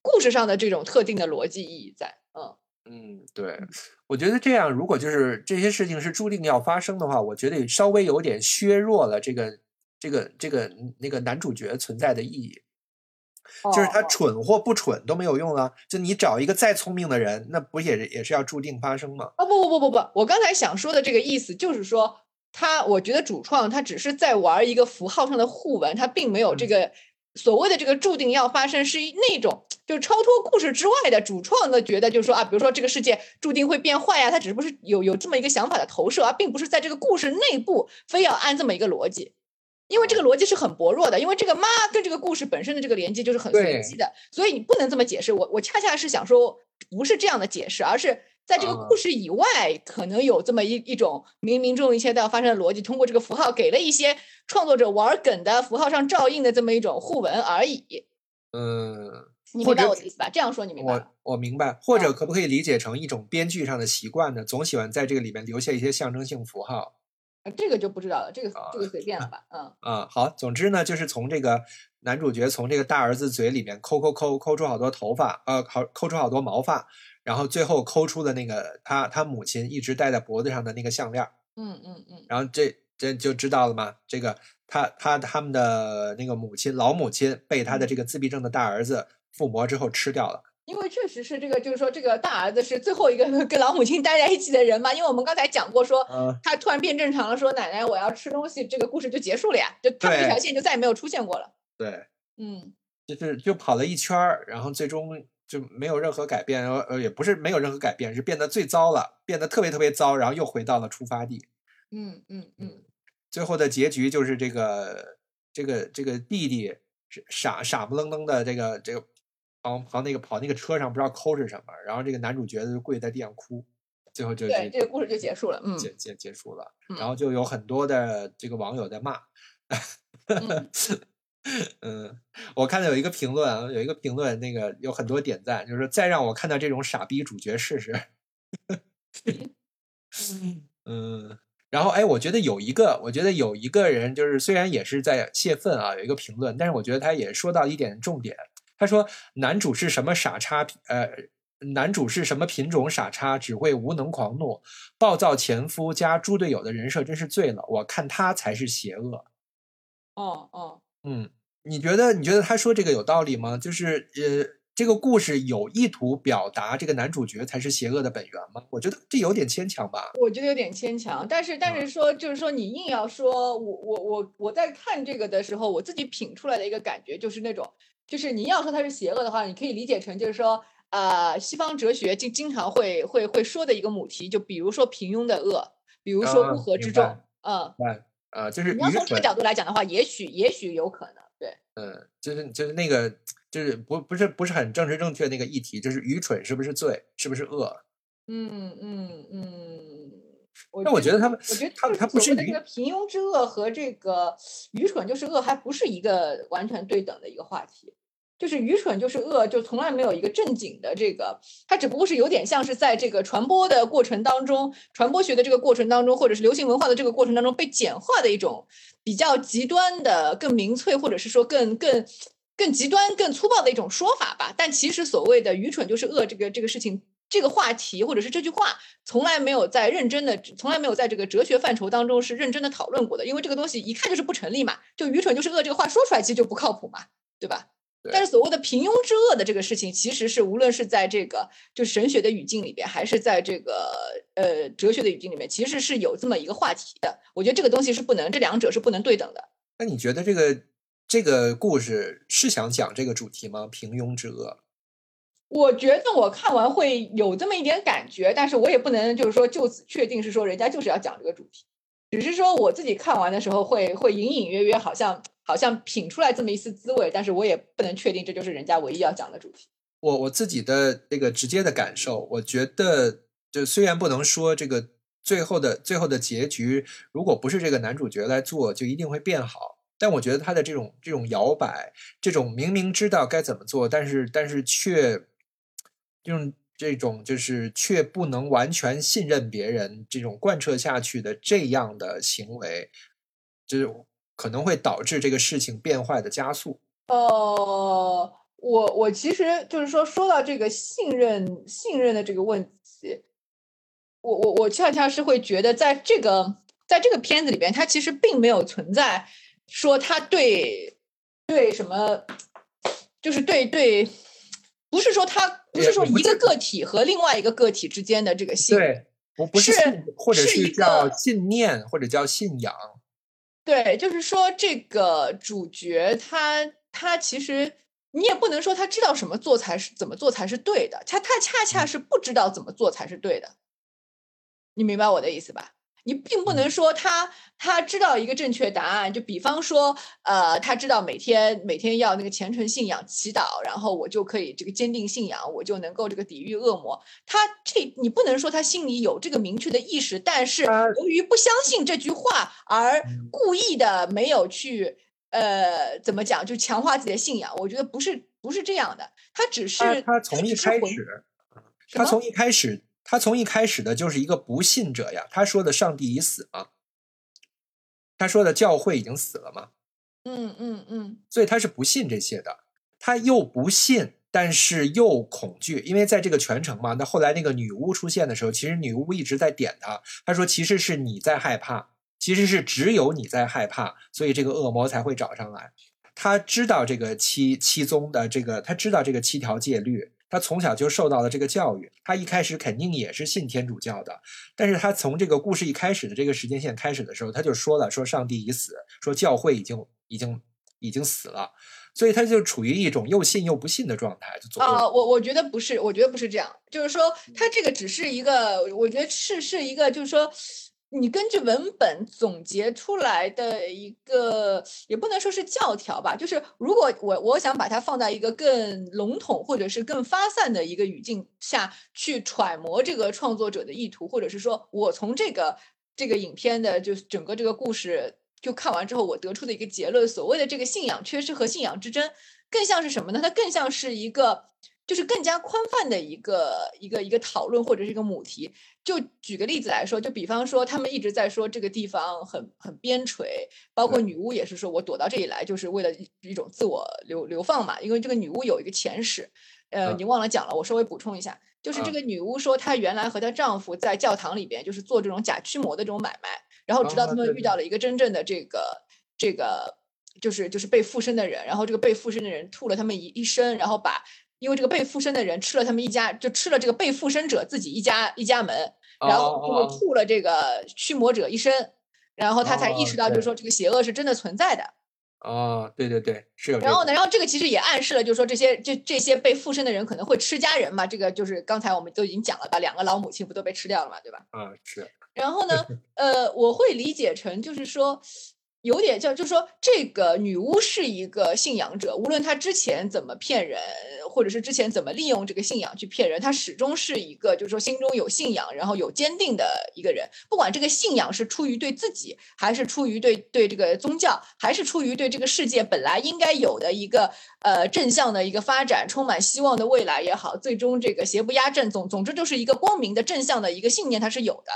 故事上的这种特定的逻辑意义在。嗯嗯，对，我觉得这样，如果就是这些事情是注定要发生的话，我觉得稍微有点削弱了这个这个这个那个男主角存在的意义。就是他蠢或不蠢都没有用啊。就你找一个再聪明的人，那不也也是要注定发生吗？啊不不不不不，我刚才想说的这个意思就是说，他我觉得主创他只是在玩一个符号上的互文，他并没有这个所谓的这个注定要发生，是那种就是超脱故事之外的主创的觉得就是说啊，比如说这个世界注定会变坏呀，他只不过是有有这么一个想法的投射，而并不是在这个故事内部非要按这么一个逻辑。因为这个逻辑是很薄弱的，因为这个妈跟这个故事本身的这个连接就是很随机的，所以你不能这么解释。我我恰恰是想说，不是这样的解释，而是在这个故事以外，可能有这么一一种冥冥中一切都要发生的逻辑，通过这个符号给了一些创作者玩梗的符号上照应的这么一种互文而已。嗯，你明白我的意思吧？这样说你明白？我我明白。或者可不可以理解成一种编剧上的习惯呢？总喜欢在这个里面留下一些象征性符号。这个就不知道了，这个这个随便了吧，嗯嗯好，总之呢，就是从这个男主角从这个大儿子嘴里面抠抠抠抠出好多头发，呃，好抠出好多毛发，然后最后抠出的那个他他母亲一直戴在脖子上的那个项链，嗯嗯嗯，然后这这就知道了吗？这个他他他们的那个母亲老母亲被他的这个自闭症的大儿子附魔之后吃掉了。因为确实是这个，就是说这个大儿子是最后一个 跟老母亲待在一起的人嘛。因为我们刚才讲过，说他突然变正常了，说奶奶我要吃东西，这个故事就结束了呀，就他们这条线就再也没有出现过了。对，嗯，就是就跑了一圈儿，然后最终就没有任何改变，呃，也不是没有任何改变，是变得最糟了，变得特别特别糟，然后又回到了出发地。嗯嗯嗯，最后的结局就是这个这个这个弟弟傻傻不愣登的这个这个。跑跑那个跑那个车上不知道抠是什么，然后这个男主角就跪在地上哭，最后就对这个故事就结束了，嗯，结结结束了，然后就有很多的这个网友在骂，嗯，我看到有一个评论啊，有一个评论那个有很多点赞，就是说再让我看到这种傻逼主角试试，嗯，然后哎，我觉得有一个，我觉得有一个人就是虽然也是在泄愤啊，有一个评论，但是我觉得他也说到一点重点。他说：“男主是什么傻叉？呃，男主是什么品种傻叉？只会无能狂怒、暴躁前夫加猪队友的人设真是醉了。我看他才是邪恶。”哦哦，嗯，你觉得你觉得他说这个有道理吗？就是呃，这个故事有意图表达这个男主角才是邪恶的本源吗？我觉得这有点牵强吧。我觉得有点牵强，但是但是说就是说你硬要说，我我我我在看这个的时候，我自己品出来的一个感觉就是那种。就是你要说它是邪恶的话，你可以理解成就是说，呃，西方哲学经经常会会会说的一个母题，就比如说平庸的恶，比如说乌合之众，嗯，对，呃，就是你要从这个角度来讲的话，也许也许有可能，对，嗯，就是就是那个就是不不是不是很政治正确那个议题，就是愚蠢是不是罪，是不是恶？嗯嗯嗯，那我觉得他们，我觉得他他不是这个平庸之恶和这个愚蠢就是恶，还不是一个完全对等的一个话题。就是愚蠢就是恶，就从来没有一个正经的这个，它只不过是有点像是在这个传播的过程当中，传播学的这个过程当中，或者是流行文化的这个过程当中被简化的一种比较极端的、更民粹，或者是说更更更极端、更粗暴的一种说法吧。但其实所谓的愚蠢就是恶这个这个事情，这个话题或者是这句话，从来没有在认真的，从来没有在这个哲学范畴当中是认真的讨论过的。因为这个东西一看就是不成立嘛，就愚蠢就是恶这个话说出来其实就不靠谱嘛，对吧？但是所谓的平庸之恶的这个事情，其实是无论是在这个就神学的语境里边，还是在这个呃哲学的语境里面，其实是有这么一个话题的。我觉得这个东西是不能，这两者是不能对等的。那你觉得这个这个故事是想讲这个主题吗？平庸之恶？我觉得我看完会有这么一点感觉，但是我也不能就是说就此确定是说人家就是要讲这个主题，只是说我自己看完的时候会会隐隐约约好像。好像品出来这么一丝滋味，但是我也不能确定这就是人家唯一要讲的主题。我我自己的这个直接的感受，我觉得就虽然不能说这个最后的最后的结局，如果不是这个男主角来做，就一定会变好。但我觉得他的这种这种摇摆，这种明明知道该怎么做，但是但是却这种这种就是却不能完全信任别人，这种贯彻下去的这样的行为，就是可能会导致这个事情变坏的加速。呃，我我其实就是说，说到这个信任信任的这个问题，我我我恰恰是会觉得，在这个在这个片子里边，它其实并没有存在说他对对什么，就是对对，不是说他不是说一个个体和另外一个个体之间的这个信对，不不是是或者是一叫个信念，或者叫信仰。对，就是说这个主角他他其实你也不能说他知道什么做才是怎么做才是对的，他他恰恰是不知道怎么做才是对的，你明白我的意思吧？你并不能说他他知道一个正确答案，就比方说，呃，他知道每天每天要那个虔诚信仰祈祷，然后我就可以这个坚定信仰，我就能够这个抵御恶魔。他这你不能说他心里有这个明确的意识，但是由于不相信这句话而嗯故意的没有去呃怎么讲，就强化自己的信仰。我觉得不是不是这样的，他只是他他从一开始，他从一开始，他从一开始的就是一个不信者呀。他说的上帝已死嘛，他说的教会已经死了嘛，嗯嗯嗯所以他是不信这些的。他又不信，但是又恐惧，因为在这个全程嘛，那后来那个女巫出现的时候，其实女巫一直在点他，他说其实是你在害怕，其实是只有你在害怕，所以这个恶魔才会找上来。他知道这个七七宗的这个，他知道这个七条戒律，他从小就受到了这个教育。他一开始肯定也是信天主教的，但是他从这个故事一开始的这个时间线开始的时候，他就说了，说上帝已死，说教会已经已经已经死了，所以他就处于一种又信又不信的状态，就左右。啊，我我觉得不是，我觉得不是这样，就是说他这个只是一个，我觉得是是一个，就是说。你根据文本总结出来的一个，也不能说是教条吧，就是如果我我想把它放在一个更笼统或者是更发散的一个语境下去揣摩这个创作者的意图，或者是说我从这个这个影片的就是整个这个故事就看完之后，我得出的一个结论，所谓的这个信仰缺失和信仰之争，更像是什么呢？它更像是一个。就是更加宽泛的一个一个一个讨论或者是一个母题。就举个例子来说，就比方说他们一直在说这个地方很很边陲，包括女巫也是说我躲到这里来就是为了一一种自我流流放嘛。因为这个女巫有一个前史，呃，嗯。你忘了讲了，我稍微补充一下，就是这嗯。个女巫说她原来和她丈夫在教堂里边就是做这种假驱魔的这种买卖，然后直到他们遇到了一个真正的这个这个就是就是被附身的人，然后这个被附身的人吐了他们一一身，然后把因为这个被附身的人吃了他们一家，就吃了这个被附身者自己一家一家门，然后就吐了这个驱魔者一身，然后他才意哦识到，就是说这个邪恶是真的存在的。哦，对对对，是有这个然后呢，然后这个其实也暗示了，就是说这些这这些被附身的人可能会吃家人嘛，这个就是刚才我们都已经讲了吧，两个老母亲不都被吃掉了嘛，对吧？啊，是然后呢，呃，我会理解成就是说，有点叫，就是说这个女巫是一个信仰者，无论她之前怎么骗人，或者是之前怎么利用这个信仰去骗人，她始终是一个就是说心中有信仰，然后有坚定的一个人。不管这个信仰是出于对自己，还是出于对对这个宗教，还是出于对这个世界本来应该有的一个呃正向的一个发展，充满希望的未来也好，最终这个邪不压正，总总之就是一个光明的正向的一个信念，它是有的。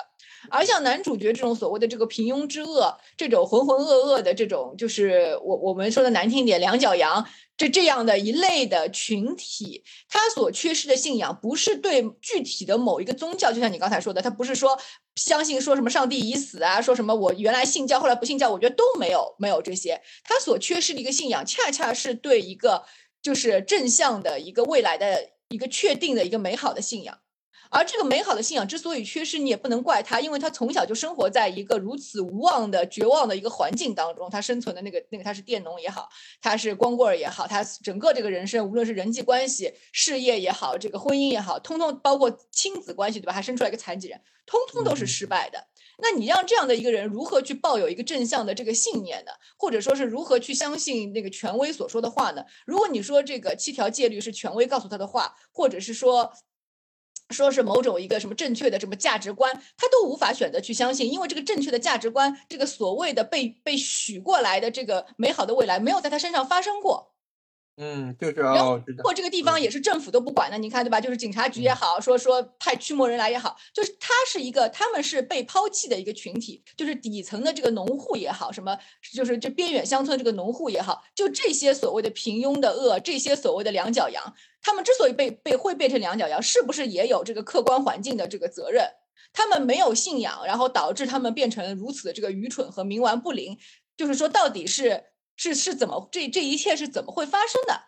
而像男主角这种所谓的这个平庸之恶，这种浑浑噩噩的这种，就是我我们说的难听点，两脚羊这这样的一类的群体，他所缺失的信仰，不是对具体的某一个宗教，就像你刚才说的，他不是说相信说什么上帝已死啊，说什么我原来信教，后来不信教，我觉得都没有没有这些，他所缺失的一个信仰，恰恰是对一个就是正向的一个未来的一个确定的一个美好的信仰。而这个美好的信仰之所以缺失，你也不能怪他，因为他从小就生活在一个如此无望的、绝望的一个环境当中。他生存的那个那个，他是佃农也好，他是光棍儿也好，他整个这个人生，无论是人际关系、事业也好，这个婚姻也好，通通包括亲子关系，对吧？还生出来一个残疾人，通通都是失败的。那你让这样的一个人如何去抱有一个正向的这个信念呢？或者说是如何去相信那个权威所说的话呢？如果你说这个七条戒律是权威告诉他的话，或者是说。说是某种一个什么正确的什么价值观，他都无法选择去相信，因为这个正确的价值观，这个所谓的被被许过来的这个美好的未来，没有在他身上发生过。嗯，就是哦，知道或这个地方嗯也是政府都不管的，你看对吧？就是警察局也好，说说派驱魔人来也好，就是他是一个他们是被抛弃的一个群体，就是底层的这个农户也好，什么就是这边远乡村这个农户也好，就这些所谓的平庸的恶，这些所谓的两脚羊，他们之所以被被会变成两脚羊，是不是也有这个客观环境的这个责任？他们没有信仰，然后导致他们变成如此的这个愚蠢和冥顽不灵。就是说，到底是是是怎么这这一切是怎么会发生的？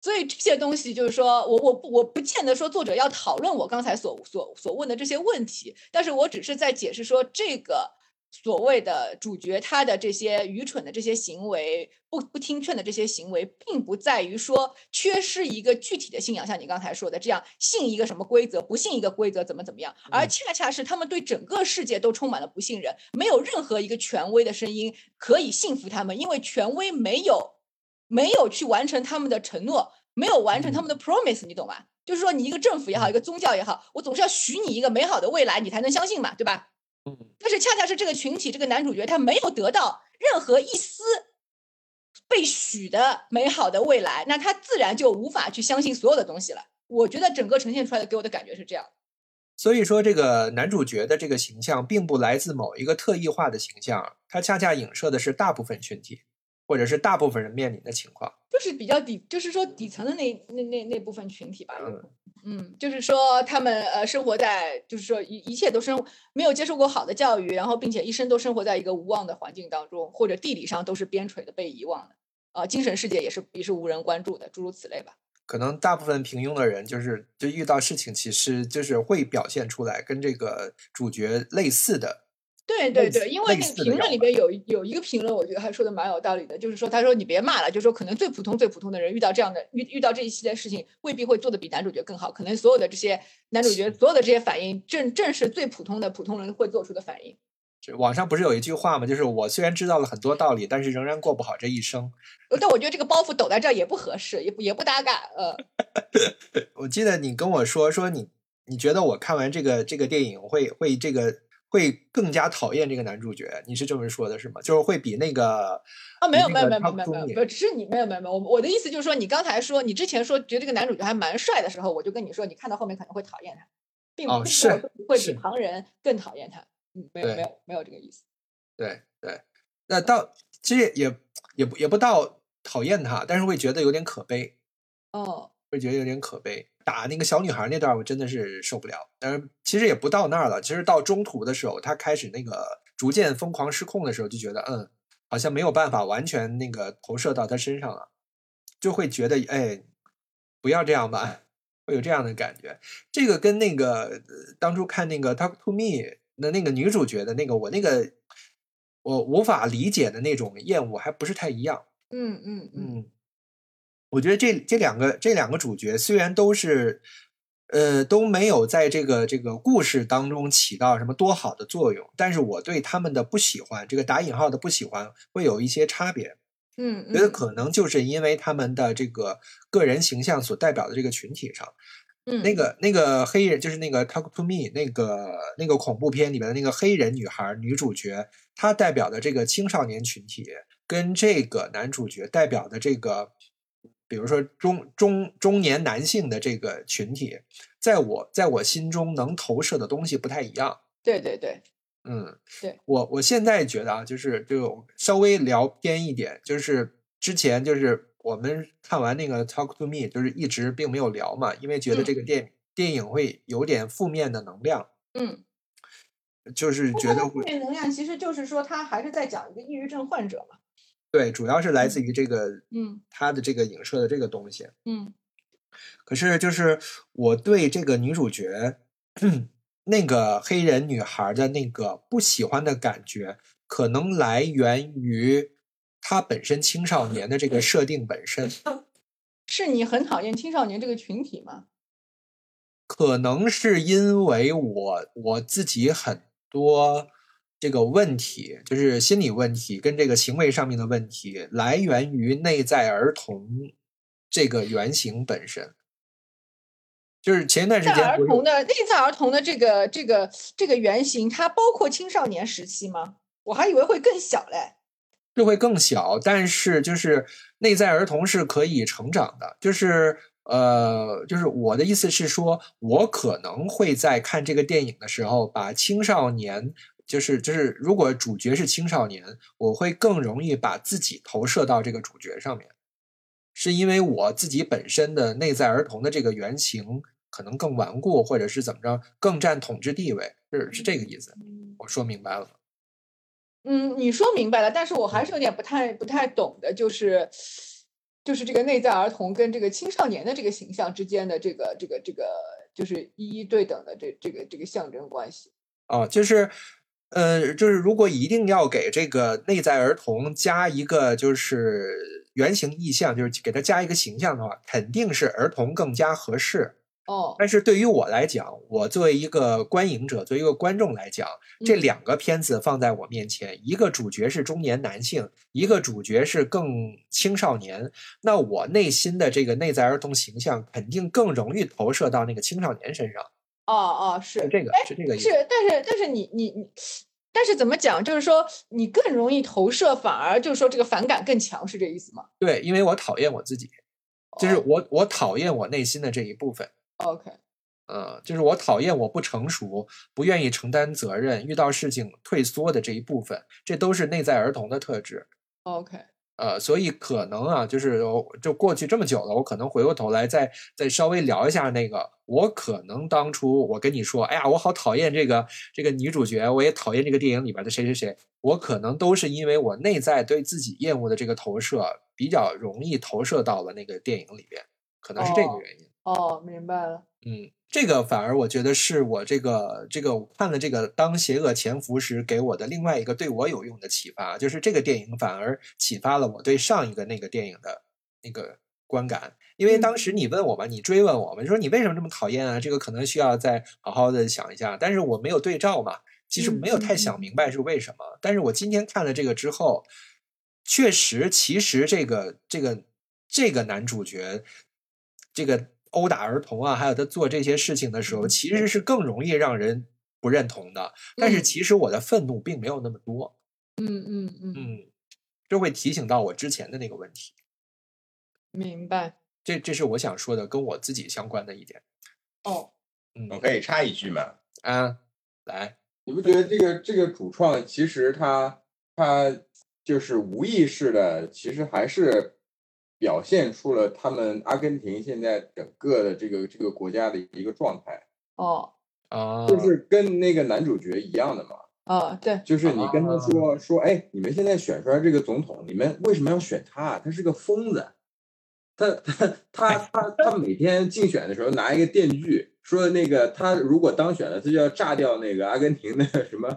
所以这些东西就是说我我不我不见得说作者要讨论我刚才所所所问的这些问题，但是我只是在解释说这个所谓的主角他的这些愚蠢的这些行为，不不听劝的这些行为，并不在于说缺失一个具体的信仰，像你刚才说的这样信一个什么规则，不信一个规则怎么怎么样，而嗯恰恰是他们对整个世界都充满了不信任，没有任何一个权威的声音可以信服他们，因为权威没有没有去完成他们的承诺，没有完成他们的 promise，你懂吧？就是说，你一个政府也好，一个宗教也好，我总是要许你一个美好的未来，你才能相信嘛，对吧？嗯但是恰恰是这个群体，这个男主角他没有得到任何一丝被许的美好的未来，那他自然就无法去相信所有的东西了。我觉得整个呈现出来的给我的感觉是这样。所以说，这个男主角的这个形象并不来自某一个特异化的形象，它恰恰影射的是大部分群体，或者是大部分人面临的情况。就是比较底，就是说底层的那那那那部分群体吧。嗯嗯，就是说他们呃生活在，就是说一一切都生没有接受过好的教育，然后并且一生都生活在一个无望的环境当中，或者地理上都是边陲的被遗忘的，啊、精神世界也是也是无人关注的，诸如此类吧。可能大部分平庸的人，就是就遇到事情，其实就是会表现出来跟这个主角类似的。对对对，因为那个评论里边有一有一个评论，我觉得还说的蛮有道理的，就是说他说你别骂了，就是说可能最普通最普通的人遇到这样的遇遇到这一系列事情，未必会做的比男主角更好，可能所有的这些男主角所有的这些反应，正正是最普通的普通人会做出的反应。这网上不是有一句话吗？就是我虽然知道了很多道理，但是仍然过不好这一生。呃但我觉得这个包袱抖在这儿也不合适，也不也不搭嘎。呃，我记得你跟我说说你你觉得我看完这个这个电影会会这个会更加讨厌这个男主角，你是这么说的是吗？就是会比那个啊，没有没有没有没有没有只是你没有没有没有，我我的意思就是说，你刚才说你之前说觉得这个男主角还蛮帅的时候，我就跟你说，你看到后面可能会讨厌他，并哦并没有是会比旁人更讨厌他。嗯，没有没有没有这个意思。对对，那到其实也也不也不到讨厌他，但是会觉得有点可悲，哦，会觉得有点可悲。打那个小女孩那段，我真的是受不了。但是其实也不到那儿了，其实到中途的时候，他开始那个逐渐疯狂失控的时候，就觉得嗯，好像没有办法完全那个投射到他身上了，就会觉得哎，不要这样吧，会有这样的感觉。这个跟那个呃当初看那个《Talk to Me》的那个女主角的那个我那个我无法理解的那种厌恶还不是太一样。嗯嗯嗯，嗯，我觉得这这两个这两个主角虽然都是，呃，都没有在这个这个故事当中起到什么多好的作用，但是我对他们的不喜欢，这个打引号的不喜欢，会有一些差别。嗯觉得嗯可能就是因为他们的这个个人形象所代表的这个群体上，嗯，那个那个黑人就是那个《Talk to Me》那个那个恐怖片里面的那个黑人女孩女主角，她代表的这个青少年群体，跟这个男主角代表的这个，比如说中中中年男性的这个群体，在我在我心中能投射的东西不太一样。对对对，嗯，对我我现在觉得啊，就是就稍微聊偏一点，就是之前就是我们看完那个《Talk to Me》，就是一直并没有聊嘛，因为觉得嗯这个电、电影会有点负面的能量，嗯，就是觉得负会面能量其实就是说他还是在讲一个抑郁症患者嘛。对，主要是来自于这个嗯他的这个影射的这个东西。嗯可是就是我对这个女主角，那个黑人女孩的那个不喜欢的感觉，可能来源于她本身青少年的这个设定本身，是你很讨厌青少年这个群体吗？可能是因为我我自己很多这个问题，就是心理问题跟这个行为上面的问题，来源于内在儿童这个原型本身。就是前一段时间儿童的内在儿童的这个这个这个原型，它包括青少年时期吗？我还以为会更小嘞。就会更小，但是就是内在儿童是可以成长的，就是呃，就是我的意思是说，我可能会在看这个电影的时候，把青少年，就是就是如果主角是青少年，我会更容易把自己投射到这个主角上面，是因为我自己本身的内在儿童的这个原型可能更顽固，或者是怎么着，更占统治地位，是是这个意思。我说明白了。嗯，你说明白了，但是我还是有点不太不太懂的，就是就是这个内在儿童跟这个青少年的这个形象之间的这个这个这个就是一一对等的这这个这个象征关系。哦，就是呃，就是如果一定要给这个内在儿童加一个就是原型意象，就是给他加一个形象的话，肯定是儿童更加合适。哦，但是对于我来讲，我作为一个观影者，作为一个观众来讲，这嗯两个片子放在我面前，一个主角是中年男性，一个主角是更青少年，那我内心的这个内在儿童形象肯定更容易投射到那个青少年身上，哦哦，是是这个，是这个意思。是，但是但是你你你，但是怎么讲？就是说你更容易投射，反而就是说这个反感更强，是这意思吗对，因为我讨厌我自己，就是哦我我讨厌我内心的这一部分。OK，嗯，就是我讨厌我不成熟、不愿意承担责任、遇到事情退缩的这一部分，这都是内在儿童的特质。OK，呃，所以可能啊，就是就过去这么久了，我可能回过头来再再稍微聊一下那个，我可能当初我跟你说，哎呀，我好讨厌这个这个女主角，我也讨厌这个电影里边的谁谁谁，我可能都是因为我内在对自己厌恶的这个投射，比较容易投射到了那个电影里边，可能是这个哦原因。哦，明白了。嗯，这个反而我觉得是我这个这个我看了这个《当邪恶潜伏时》给我的另外一个对我有用的启发，就是这个电影反而启发了我对上一个那个电影的那个观感。因为当时你问我嘛，你追问我嘛，你说你为什么这么讨厌啊？这个可能需要再好好的想一下。但是我没有对照嘛，其实没有太想明白是为什么。但是我今天看了这个之后，确实，其实这个这个这个男主角，这个殴打儿童啊，还有他做这些事情的时候，其实是更容易让人不认同的。但是嗯其实我的愤怒并没有那么多，嗯嗯嗯，嗯，这会提醒到我之前的那个问题。明白。这这是我想说的，跟我自己相关的一点。哦，嗯我可以插一句吗？啊，来，你不觉得这个这个主创其实他他就是无意识的，其实还是表现出了他们阿根廷现在整个的这个这个国家的一个状态，哦，啊，就是跟那个男主角一样的嘛。哦，对，就是你跟他说说，哎，你们现在选出来这个总统，你们为什么要选他？他是个疯子。他他他他他每天竞选的时候拿一个电锯，说那个他如果当选了，他就要炸掉那个阿根廷的什么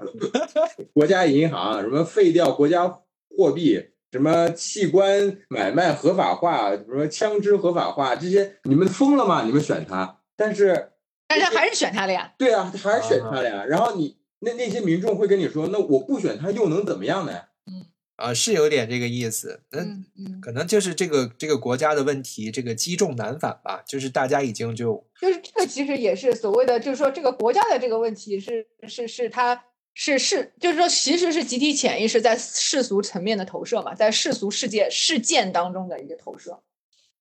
国家银行，什么废掉国家货币，什么器官买卖合法化，什么枪支合法化，这些你们疯了吗？你们选他？但是但是还是选他了呀。对啊，他还是选他了呀。然后你那那些民众会跟你说，那我不选他又能怎么样呢？嗯啊，是有点这个意思。那嗯嗯，可能就是这个这个国家的问题，这个积重难返吧。就是大家已经就就是这个其实也是所谓的，就是说这个国家的这个问题是是是它是是，就是说其实是集体潜意识在世俗层面的投射嘛，在世俗世界事件当中的一个投射。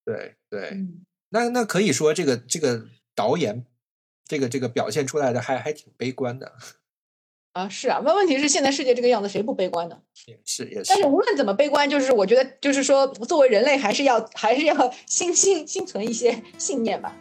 对对，嗯，那那可以说这个这个导演这个这个表现出来的还还挺悲观的，啊是啊，那问题是现在世界这个样子，谁不悲观呢？也是也是但是无论怎么悲观，就是我觉得就是说，作为人类还是要还是要 心心心存一些信念吧。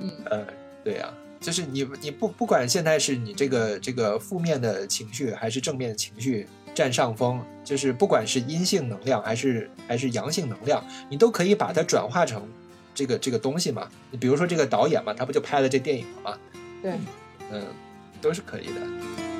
嗯呃，对呀、就是你你不不管现在是你这个这个负面的情绪还是正面的情绪占上风，就是不管是阴性能量还是还是阳性能量，你都可以把它转化成这个这个东西嘛。你比如说这个导演嘛，他不就拍了这电影了吗？对，嗯，都是可以的。